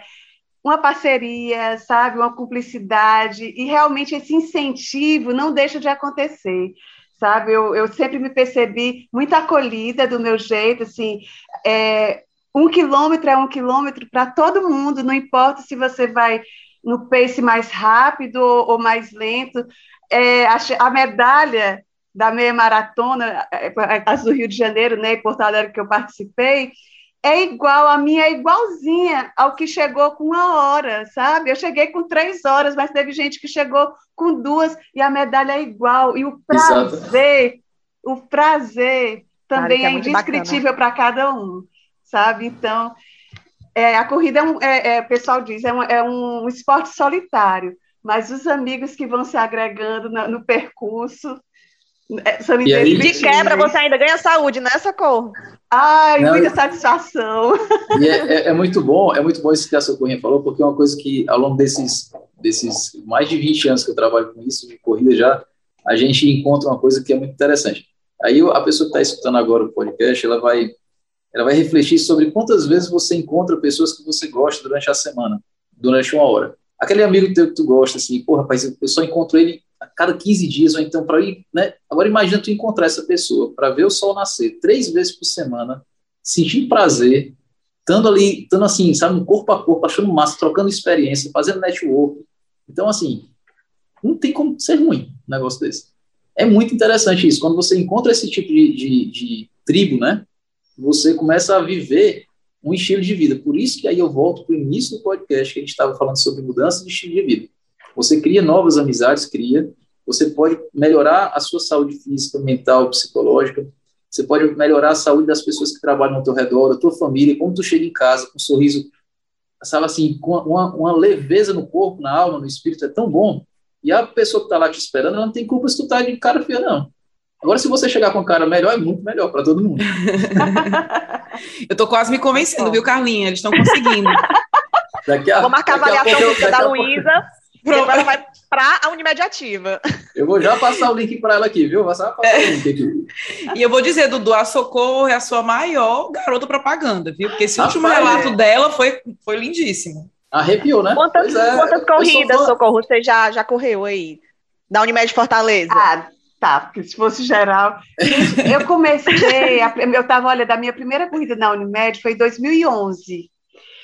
uma parceria, sabe? Uma cumplicidade, e realmente esse incentivo não deixa de acontecer sabe? Eu, eu sempre me percebi muito acolhida do meu jeito, assim, é, um quilômetro é um quilômetro para todo mundo, não importa se você vai no pace mais rápido ou, ou mais lento, é, a, a, medalha da meia maratona, é, é, as do Rio de Janeiro, né, Porto Alegre que eu participei, é igual, a minha é igualzinha ao que chegou com uma hora, sabe? Eu cheguei com três horas, mas teve gente que chegou com duas e a medalha é igual. E o prazer, Exato. o prazer também é, é indescritível para cada um, sabe? Então, é, a corrida, é um, é, é, o pessoal diz, é um, é um esporte solitário, mas os amigos que vão se agregando no, no percurso é, são e aí, De quebra, você ainda ganha saúde, né, Socorro? Ai, Não, muita satisfação. E é, é, é, muito bom, é muito bom isso que a Socorrinha falou, porque é uma coisa que, ao longo desses, desses mais de 20 anos que eu trabalho com isso, de corrida já, a gente encontra uma coisa que é muito interessante. Aí a pessoa que está escutando agora o podcast, ela vai ela vai refletir sobre quantas vezes você encontra pessoas que você gosta durante a semana, durante uma hora. Aquele amigo teu que tu gosta, assim, pô, rapaz, eu só encontro ele a cada 15 dias, ou então para ir, né? Agora imagina tu encontrar essa pessoa para ver o sol nascer três vezes por semana, sentir prazer, estando ali, estando assim, sabe, corpo a corpo, achando massa, trocando experiência, fazendo network. Então, assim, não tem como ser ruim um negócio desse. É muito interessante isso. Quando você encontra esse tipo de, de, de tribo, né? você começa a viver um estilo de vida. Por isso que aí eu volto para o início do podcast que a gente estava falando sobre mudança de estilo de vida. Você cria novas amizades, cria. Você pode melhorar a sua saúde física, mental, psicológica. Você pode melhorar a saúde das pessoas que trabalham ao teu redor, da tua família, como tu chega em casa com um sorriso, sabe assim, com uma, uma leveza no corpo, na alma, no espírito, é tão bom. E a pessoa que está lá te esperando, ela não tem culpa se tu tá de cara feia, não. Agora, se você chegar com cara melhor, é muito melhor para todo mundo. eu tô quase me convencendo, viu, Carlinha? Eles estão conseguindo. Daqui a, Vou marcar a avaliação a da Luísa. Depois ela vai para a Unimed Ativa. Eu vou já passar o link para ela aqui, viu? Vou passar é. o link aqui. E eu vou dizer, Dudu, a Socorro é a sua maior garota propaganda, viu? Porque esse último relato é. dela foi, foi lindíssimo. Arrepiou, né? Quantas, é, quantas corridas, Socorro, você já, já correu aí? Da Unimed Fortaleza? Ah, Tá, porque se fosse geral. eu comecei, a, eu estava, olha, da minha primeira corrida na Unimed foi em 2011.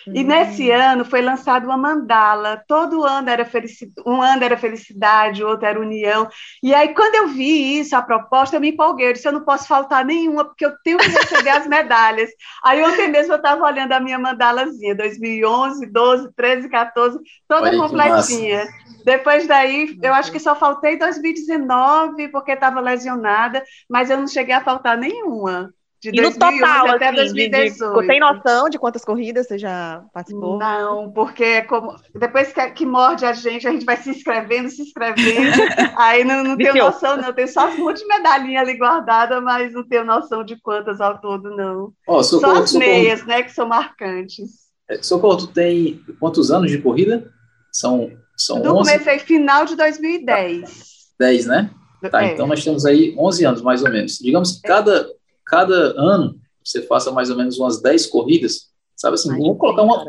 E nesse ano foi lançada uma mandala. Todo ano era felicidade, um ano era felicidade, outro era união. E aí, quando eu vi isso, a proposta, eu me empolguei. Eu disse: eu não posso faltar nenhuma, porque eu tenho que receber as medalhas. Aí, ontem mesmo, eu estava olhando a minha mandalazinha, 2011, 12, 13, 14, toda Olha completinha. Depois daí, eu acho que só faltei 2019, porque estava lesionada, mas eu não cheguei a faltar nenhuma. De e no total, até assim, 2018. De, de, tem noção de quantas corridas você já participou? Não, porque como, depois que, que, morde a gente, a gente vai se inscrevendo, se inscrevendo, aí não, não tenho noção, não. Tenho só um monte de medalhinha ali guardada, mas não tenho noção de quantas ao todo, não. Oh, socorro, só as meias, socorro. né, que são marcantes. É, socorro, tu tem quantos anos de corrida? São, são Eu 11? comecei final de 2010. 10, né? Tá, é. então nós temos aí 11 anos, mais ou menos. Digamos que cada cada ano você faça mais ou menos umas 10 corridas, sabe assim, Ai, vamos colocar uma.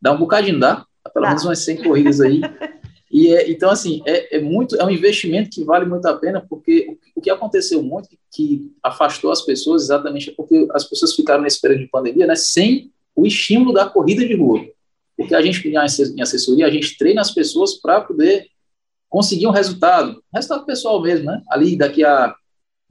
Dá um bocadinho, dá? Pelo menos umas 100 corridas aí. E é, então, assim, é, é, muito, é um investimento que vale muito a pena, porque o, o que aconteceu muito, que afastou as pessoas, exatamente é porque as pessoas ficaram nesse período de pandemia, né, sem o estímulo da corrida de rua. Porque a gente, em assessoria, a gente treina as pessoas para poder conseguir um resultado, resultado pessoal mesmo, né? Ali, daqui a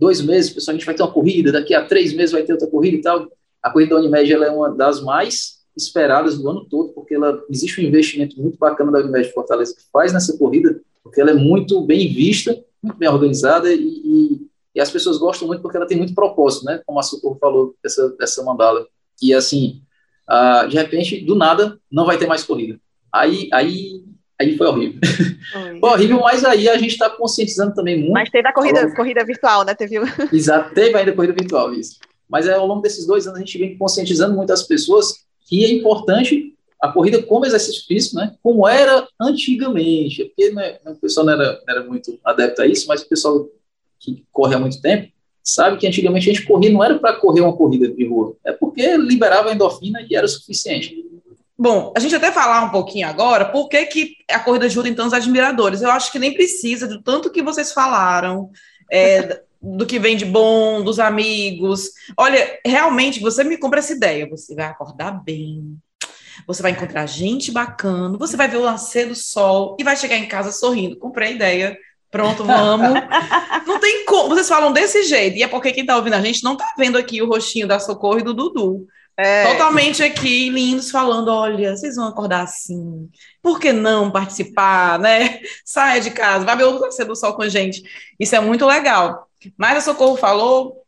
dois meses, pessoal, a gente vai ter uma corrida, daqui a três meses vai ter outra corrida e tal. A corrida da Unimed é uma das mais esperadas do ano todo, porque ela existe um investimento muito bacana da Unimed Fortaleza que faz nessa corrida, porque ela é muito bem vista, muito bem organizada e, e, e as pessoas gostam muito porque ela tem muito propósito, né? Como a Socorro falou dessa, dessa mandala. E assim, uh, de repente, do nada, não vai ter mais corrida. Aí, aí Aí foi horrível. Foi, foi horrível, mas aí a gente está conscientizando também muito. Mas teve a corrida, corrida virtual, né? Teve... Exato, teve ainda a corrida virtual, isso. Mas é, ao longo desses dois anos a gente vem conscientizando muitas pessoas que é importante a corrida como exercício físico, né? Como era antigamente. Porque né, o pessoal não era, não era muito adepto a isso, mas o pessoal que corre há muito tempo sabe que antigamente a gente corria não era para correr uma corrida de rua, é porque liberava endorfina e era o suficiente. Bom, a gente até falar um pouquinho agora, por que, que a corrida ajuda em tantos admiradores? Eu acho que nem precisa do tanto que vocês falaram, é, do que vem de bom, dos amigos. Olha, realmente, você me compra essa ideia, você vai acordar bem, você vai encontrar gente bacana, você vai ver o nascer do sol e vai chegar em casa sorrindo. Comprei a ideia, Pronto, vamos. não tem como. Vocês falam desse jeito. E é porque quem tá ouvindo a gente não tá vendo aqui o rostinho da Socorro e do Dudu. É. Totalmente aqui, lindos, falando: olha, vocês vão acordar assim. Por que não participar, né? Saia de casa, vai ver o nascer do sol com a gente. Isso é muito legal. Mas a Socorro falou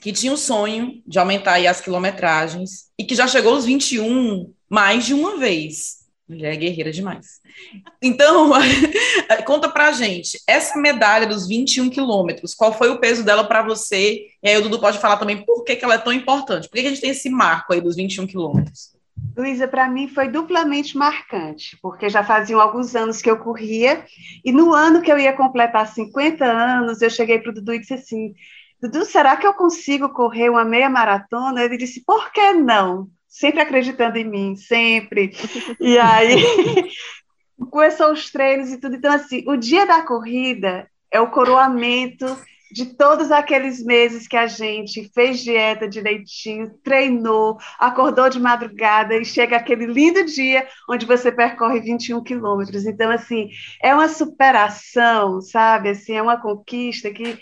que tinha o sonho de aumentar as quilometragens e que já chegou aos 21 mais de uma vez. Mulher é guerreira demais. Então, conta pra gente, essa medalha dos 21 quilômetros, qual foi o peso dela para você? E aí o Dudu pode falar também por que, que ela é tão importante. Por que, que a gente tem esse marco aí dos 21 quilômetros? Luísa, para mim foi duplamente marcante, porque já faziam alguns anos que eu corria, e no ano que eu ia completar 50 anos, eu cheguei para o Dudu e disse assim: Dudu, será que eu consigo correr uma meia maratona? Ele disse: por que não? Sempre acreditando em mim, sempre. E aí começou os treinos e tudo. Então, assim, o dia da corrida é o coroamento de todos aqueles meses que a gente fez dieta direitinho, treinou, acordou de madrugada e chega aquele lindo dia onde você percorre 21 quilômetros. Então, assim, é uma superação, sabe? Assim, é uma conquista que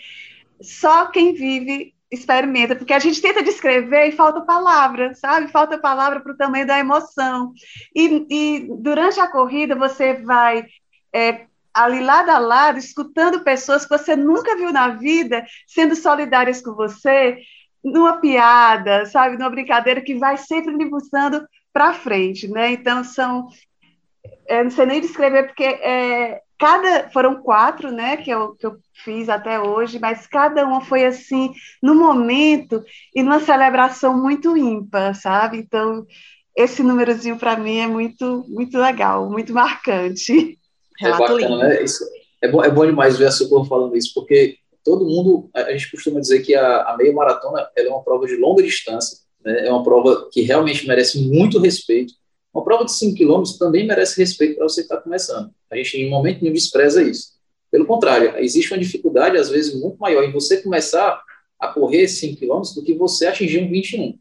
só quem vive experimenta, porque a gente tenta descrever e falta palavra, sabe? Falta palavra para o tamanho da emoção. E, e, durante a corrida você vai é, ali lado a lado, escutando pessoas que você nunca viu na vida, sendo solidárias com você, numa piada, sabe, numa brincadeira que vai sempre me buscando para frente, né? Então são, é, não sei nem descrever porque é, cada foram quatro, né, que eu, que eu fiz até hoje, mas cada uma foi assim no momento e numa celebração muito ímpar, sabe? Então esse númerozinho para mim é muito muito legal, muito marcante. É bacana, né? Isso, é, bom, é bom demais ver a Socorro falando isso, porque todo mundo, a gente costuma dizer que a, a meia maratona é uma prova de longa distância, né? é uma prova que realmente merece muito respeito. Uma prova de 5 km também merece respeito para você que está começando. A gente, em momento nenhum, despreza isso. Pelo contrário, existe uma dificuldade, às vezes, muito maior em você começar a correr 5 km do que você atingir um 21.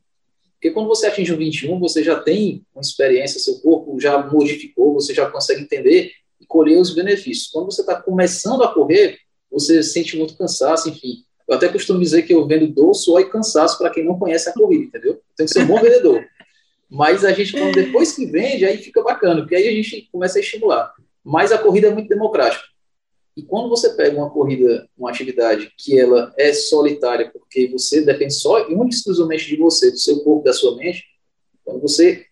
Porque quando você atinge um 21, você já tem uma experiência, seu corpo já modificou, você já consegue entender colher os benefícios. Quando você está começando a correr, você sente muito cansaço, enfim. Eu até costumo dizer que eu vendo dor, suor e cansaço para quem não conhece a corrida, entendeu? Tem que ser um bom vendedor. Mas a gente, quando depois que vende, aí fica bacana, porque aí a gente começa a estimular. Mas a corrida é muito democrática. E quando você pega uma corrida, uma atividade que ela é solitária, porque você depende só e única exclusivamente de você, do seu corpo, da sua mente, quando você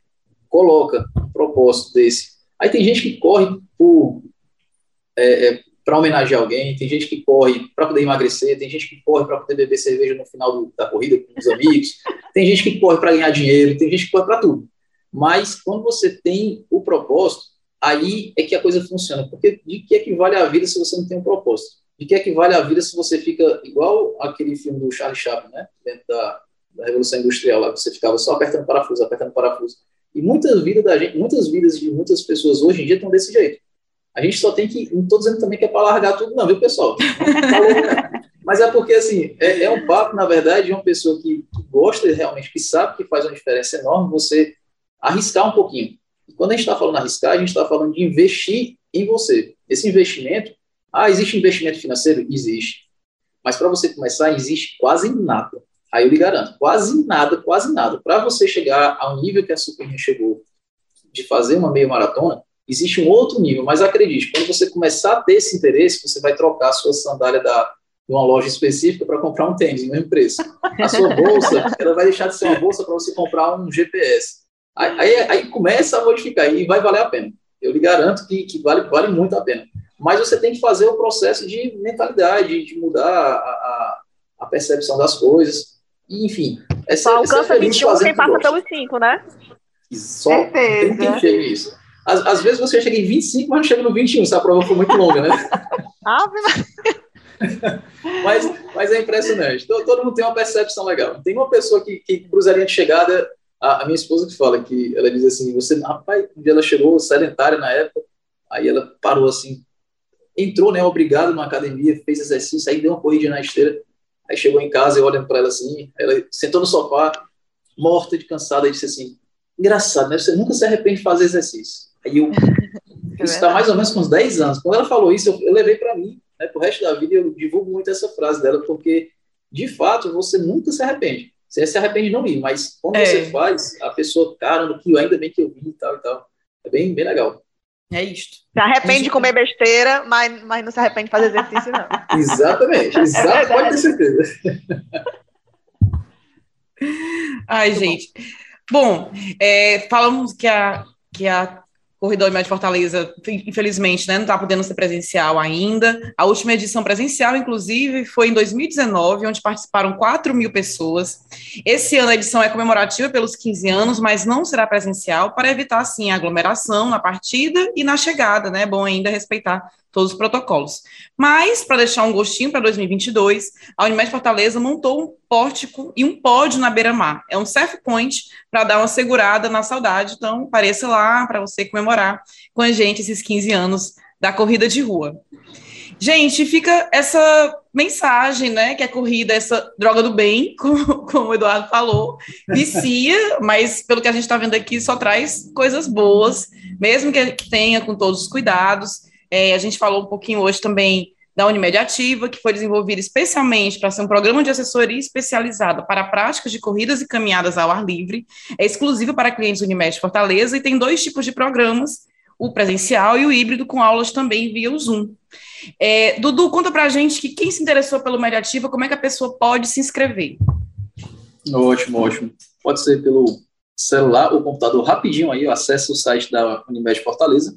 coloca um propósito desse Aí tem gente que corre por é, é, para homenagear alguém, tem gente que corre para poder emagrecer, tem gente que corre para poder beber cerveja no final do, da corrida com os amigos, tem gente que corre para ganhar dinheiro, tem gente que corre para tudo. Mas quando você tem o propósito, aí é que a coisa funciona. Porque de que é que vale a vida se você não tem um propósito? De que é que vale a vida se você fica igual aquele filme do Charlie Chaplin, né? Dentro da, da Revolução Industrial, lá você ficava só apertando parafuso, apertando parafuso. E muitas vidas da gente, muitas vidas de muitas pessoas hoje em dia estão desse jeito. A gente só tem que, não estou dizendo também que é para largar tudo, não, viu, pessoal? Mas é porque, assim, é, é, um papo, na verdade, de uma pessoa que, gosta realmente, que sabe que faz uma diferença enorme você arriscar um pouquinho. E quando a gente está falando arriscar, a gente está falando de investir em você. Esse investimento, ah, existe investimento financeiro? Existe. Mas para você começar, existe quase nada. Aí eu lhe garanto, quase nada, quase nada. Para você chegar ao nível que a Superminha chegou, de fazer uma meia maratona, existe um outro nível, mas acredite, quando você começar a ter esse interesse, você vai trocar a sua sandália da, de uma loja específica para comprar um tênis, no mesmo preço. A sua bolsa, ela vai deixar de ser uma bolsa para você comprar um GPS. Aí, aí, aí, começa a modificar e vai valer a pena. Eu lhe garanto que, que vale, vale muito a pena. Mas você tem que fazer o processo de mentalidade, de mudar a, a, a percepção das coisas. E, enfim, é Só alcança é 21 quem passa pelos 5, né? Só tem quem chega isso. Às, às, vezes você chega em 25, mas não chega no 21, se a prova for muito longa, né? mas, mas é impressionante. Todo, todo, mundo tem uma percepção legal. Tem uma pessoa que, que cruzaria de chegada, a, a, minha esposa que fala, que ela diz assim, você, rapaz, um dia ela chegou sedentária na época, aí ela parou assim, entrou, né, obrigado na academia, fez exercício, aí deu uma corrida na esteira, Aí chegou em casa, eu olhando para ela assim, ela sentou no sofá, morta de cansada, e disse assim: engraçado, né? Você nunca se arrepende de fazer exercício. Aí eu. É isso está mais ou menos com uns 10 anos. Quando ela falou isso, eu, eu levei para mim. Né? Pro resto da vida eu divulgo muito essa frase dela, porque de fato você nunca se arrepende. Você se arrepende de não ir, mas quando é. você faz, a pessoa, cara, no que ainda bem que eu vi e tal e tal. É bem, bem legal. É isto. Se arrepende de comer besteira, mas, mas não se arrepende de fazer exercício, não. Exatamente, exato, é pode ter certeza. Ai, gente. Bom, é, falamos que a, que a Corredor de Fortaleza, infelizmente, né, não está podendo ser presencial ainda. A última edição presencial, inclusive, foi em 2019, onde participaram 4 mil pessoas. Esse ano a edição é comemorativa pelos 15 anos, mas não será presencial, para evitar, assim, a aglomeração na partida e na chegada, né? É bom ainda respeitar todos os protocolos. Mas, para deixar um gostinho para 2022, a Unimed Fortaleza montou um pórtico e um pódio na beira-mar. É um surf point para dar uma segurada na saudade. Então, apareça lá para você comemorar com a gente esses 15 anos da corrida de rua. Gente, fica essa mensagem, né? Que a corrida é essa droga do bem, como, como o Eduardo falou, vicia, mas pelo que a gente está vendo aqui, só traz coisas boas, mesmo que tenha com todos os cuidados. É, a gente falou um pouquinho hoje também da Unimed Ativa, que foi desenvolvida especialmente para ser um programa de assessoria especializada para práticas de corridas e caminhadas ao ar livre. É exclusivo para clientes Unimed Fortaleza e tem dois tipos de programas, o presencial e o híbrido, com aulas também via o Zoom. É, Dudu, conta para a gente que quem se interessou pelo Mediativa, como é que a pessoa pode se inscrever? Ótimo, ótimo. Pode ser pelo celular ou computador rapidinho aí, acesse o site da Unimed Fortaleza,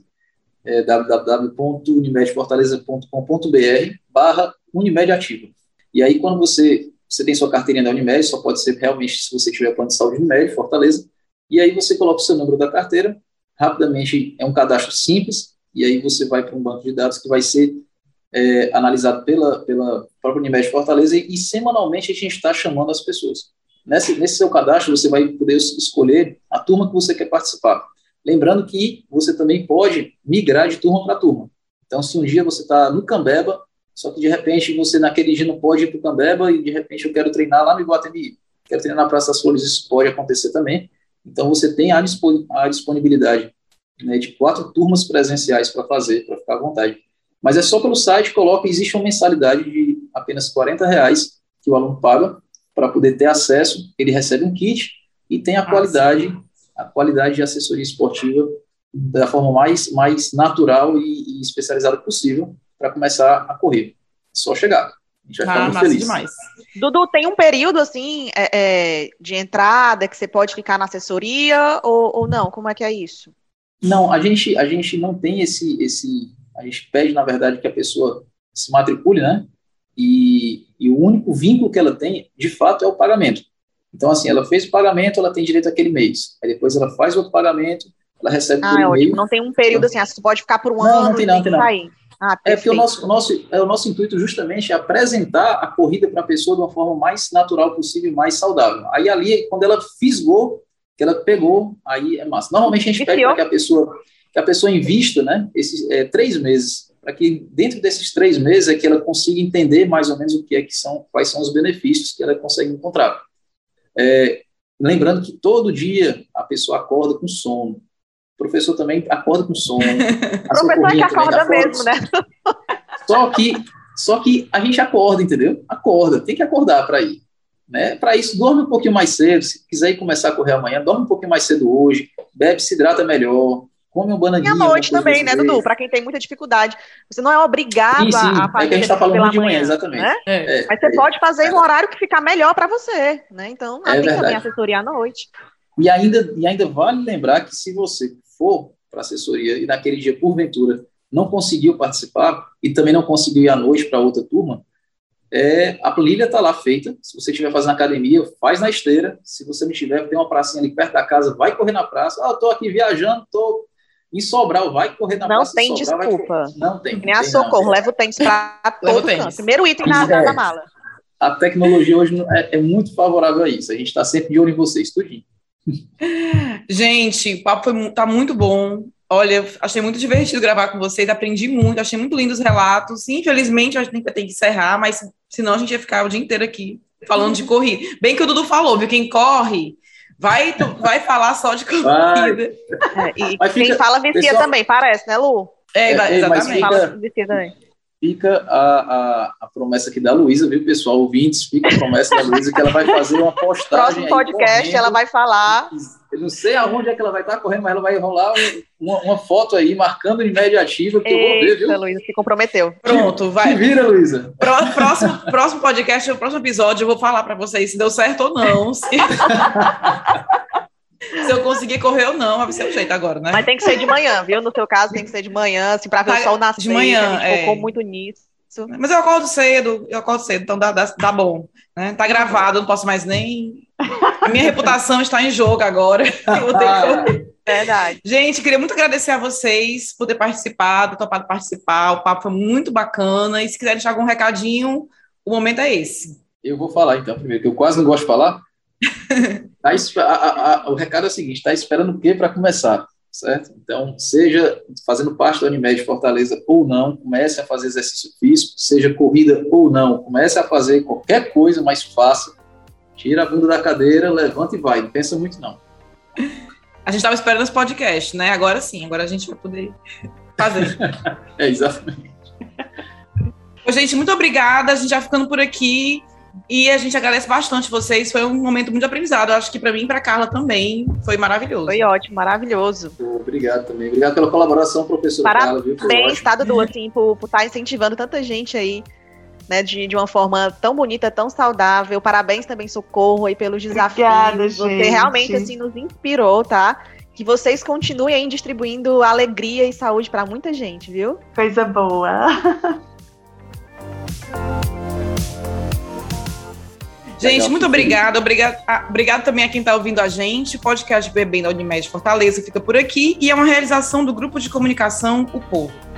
é www.unimedfortaleza.com.br barra Unimed Ativa. E aí, quando você, você tem sua carteirinha da Unimed, só pode ser realmente se você tiver plano de saúde Unimed, Fortaleza, e aí você coloca o seu número da carteira, rapidamente é um cadastro simples, e aí você vai para um banco de dados que vai ser é, analisado pela, pela própria Unimed Fortaleza, e, e semanalmente a gente está chamando as pessoas. Nesse, nesse seu cadastro, você vai poder escolher a turma que você quer participar. Lembrando que você também pode migrar de turma para turma. Então, se um dia você está no Cambeba, só que de repente você naquele dia não pode ir para o Cambeba e de repente eu quero treinar lá no Iguatemi, quero treinar na Praça das Flores, isso pode acontecer também. Então, você tem a, disponibilidade né, de quatro turmas presenciais para fazer, para ficar à vontade. Mas é só pelo site, coloca, existe uma mensalidade de apenas 40 reais que o aluno paga para poder ter acesso, ele recebe um kit e tem a qualidade a qualidade de assessoria esportiva da forma mais, mais natural e, e especializada possível para começar a correr. Só chegar. A gente vai ah, ficar muito feliz. Demais. Dudu, tem um período assim é, é, de entrada que você pode ficar na assessoria ou, ou não? Como é que é isso? Não, a gente, a gente não tem esse, esse. A gente pede, na verdade, que a pessoa se matricule, né? E, e o único vínculo que ela tem, de fato, é o pagamento. Então, assim, ela fez o pagamento, ela tem direito àquele mês. Aí depois ela faz outro pagamento, ela recebe ah, por e-mail. Não tem um período assim, ah, você pode ficar por um não, ano não tem, não, tem, não. sair. Ah, é porque o nosso, o, nosso, é o nosso intuito justamente é apresentar a corrida para a pessoa de uma forma mais natural possível e mais saudável. Aí ali, quando ela fisgou, que ela pegou, aí é massa. Normalmente a gente pede para que a pessoa que a pessoa invista, né, esses é, três meses, para que dentro desses três meses é que ela consiga entender mais ou menos o que é que são, quais são os benefícios que ela consegue encontrar. É, lembrando que todo dia a pessoa acorda com sono. O professor também acorda com sono. o professor é que acorda mesmo, né? Só que, só que a gente acorda, entendeu? Acorda, tem que acordar para ir. Né? Para isso, dorme um pouquinho mais cedo. Se quiser ir começar a correr amanhã, dorme um pouquinho mais cedo hoje, bebe, se hidrata melhor, come um bananinho. E à noite também, né, Dudu? Para quem tem muita dificuldade. Você não é obrigado sim, sim. a fazer. É que a gente está falando de manhã, manhã, exatamente. Né? É, Mas você é, pode fazer é, um horário que ficar melhor para você, né? Então, é tem verdade. também assessoria à noite. E ainda, e ainda vale lembrar que se você for para assessoria e naquele dia, porventura, não conseguiu participar e também não conseguiu ir à noite para outra turma, é, a planilha está lá feita. Se você estiver fazendo academia, faz na esteira. Se você não tiver, tem uma pracinha ali perto da casa, vai correr na praça. Ah, estou aqui viajando, estou em Sobral, vai correr na não praça tem Sobral, desculpa. Não tem. Nem a socorro, não. leva o tênis para todo canto. Primeiro item na, é, na, mala. A tecnologia hoje é, é, muito favorável a isso. A gente está sempre de olho em vocês, tudinho. Gente, o papo está muito bom. Olha, achei muito divertido gravar com vocês, aprendi muito, achei muito lindos os relatos. Infelizmente, a gente tem que encerrar, mas senão a gente ia ficar o dia inteiro aqui falando de corrida. Bem que o Dudu falou, viu? Quem corre Vai, tu, vai falar só de corrida. É, e Mas quem fica, fala vicia pessoal... também, parece, né, Lu? É, é exatamente. Fica... Fala vicia também. fica a, a, a, promessa aqui da Luísa, viu, pessoal? Ouvintes, fica a promessa da Luísa que ela vai fazer uma postagem. Próximo podcast, ela vai falar. Eu não sei aonde é que ela vai estar correndo, mas ela vai rolar uma, uma foto aí, marcando de média ativa, que Eita, eu vou ver, viu? Luísa, se comprometeu. Pronto, vai. Se vira, Luísa. Próximo, próximo podcast, o próximo episódio, eu vou falar para vocês se deu certo ou não. Se... se eu conseguir correr ou não, vai ser o jeito agora, né? Mas tem que ser de manhã, viu? No seu caso, tem que ser de manhã, assim, para ver tá, o sol nascer. De manhã, a gente é. focou muito nisso. Mas eu acordo cedo, eu acordo cedo, então dá, dá, dá bom. Né? Tá gravado, não posso mais nem. A minha reputação está em jogo agora. Verdade. Gente, queria muito agradecer a vocês por ter participado, topado participar. O papo foi muito bacana. E se quiser deixar algum recadinho, o momento é esse. Eu vou falar então primeiro, que eu quase não gosto de falar. tá, a, a, a, o recado é o seguinte: está esperando o quê para começar? certo? Então, seja fazendo parte do Unimed Fortaleza ou não, comece a fazer exercício físico, seja corrida ou não, comece a fazer qualquer coisa, mas faça. Tira a bunda da cadeira, levanta e vai, não pensa muito não. A gente estava esperando esse podcast, né? Agora sim, agora a gente vai poder fazer. é, exatamente. gente, muito obrigada. A gente já ficando por aqui. E a gente agradece bastante vocês. Foi um momento muito aprendizado. Eu acho que para mim e para Carla também foi maravilhoso. Foi ótimo, maravilhoso. Obrigado também. Obrigado pela colaboração, professor Carla. Parabéns, Estado do assim, por estar tá incentivando tanta gente aí. Né, de, de uma forma tão bonita, tão saudável. Parabéns também, Socorro, aí pelos desafios. Obrigada, Você gente. realmente assim, nos inspirou, tá? Que vocês continuem aí distribuindo alegria e saúde para muita gente, viu? Coisa boa. Gente, muito obrigada. Obrigado, ah, obrigado também a quem está ouvindo a gente. O podcast Bebendo da Unimed Fortaleza fica por aqui e é uma realização do grupo de comunicação O Povo.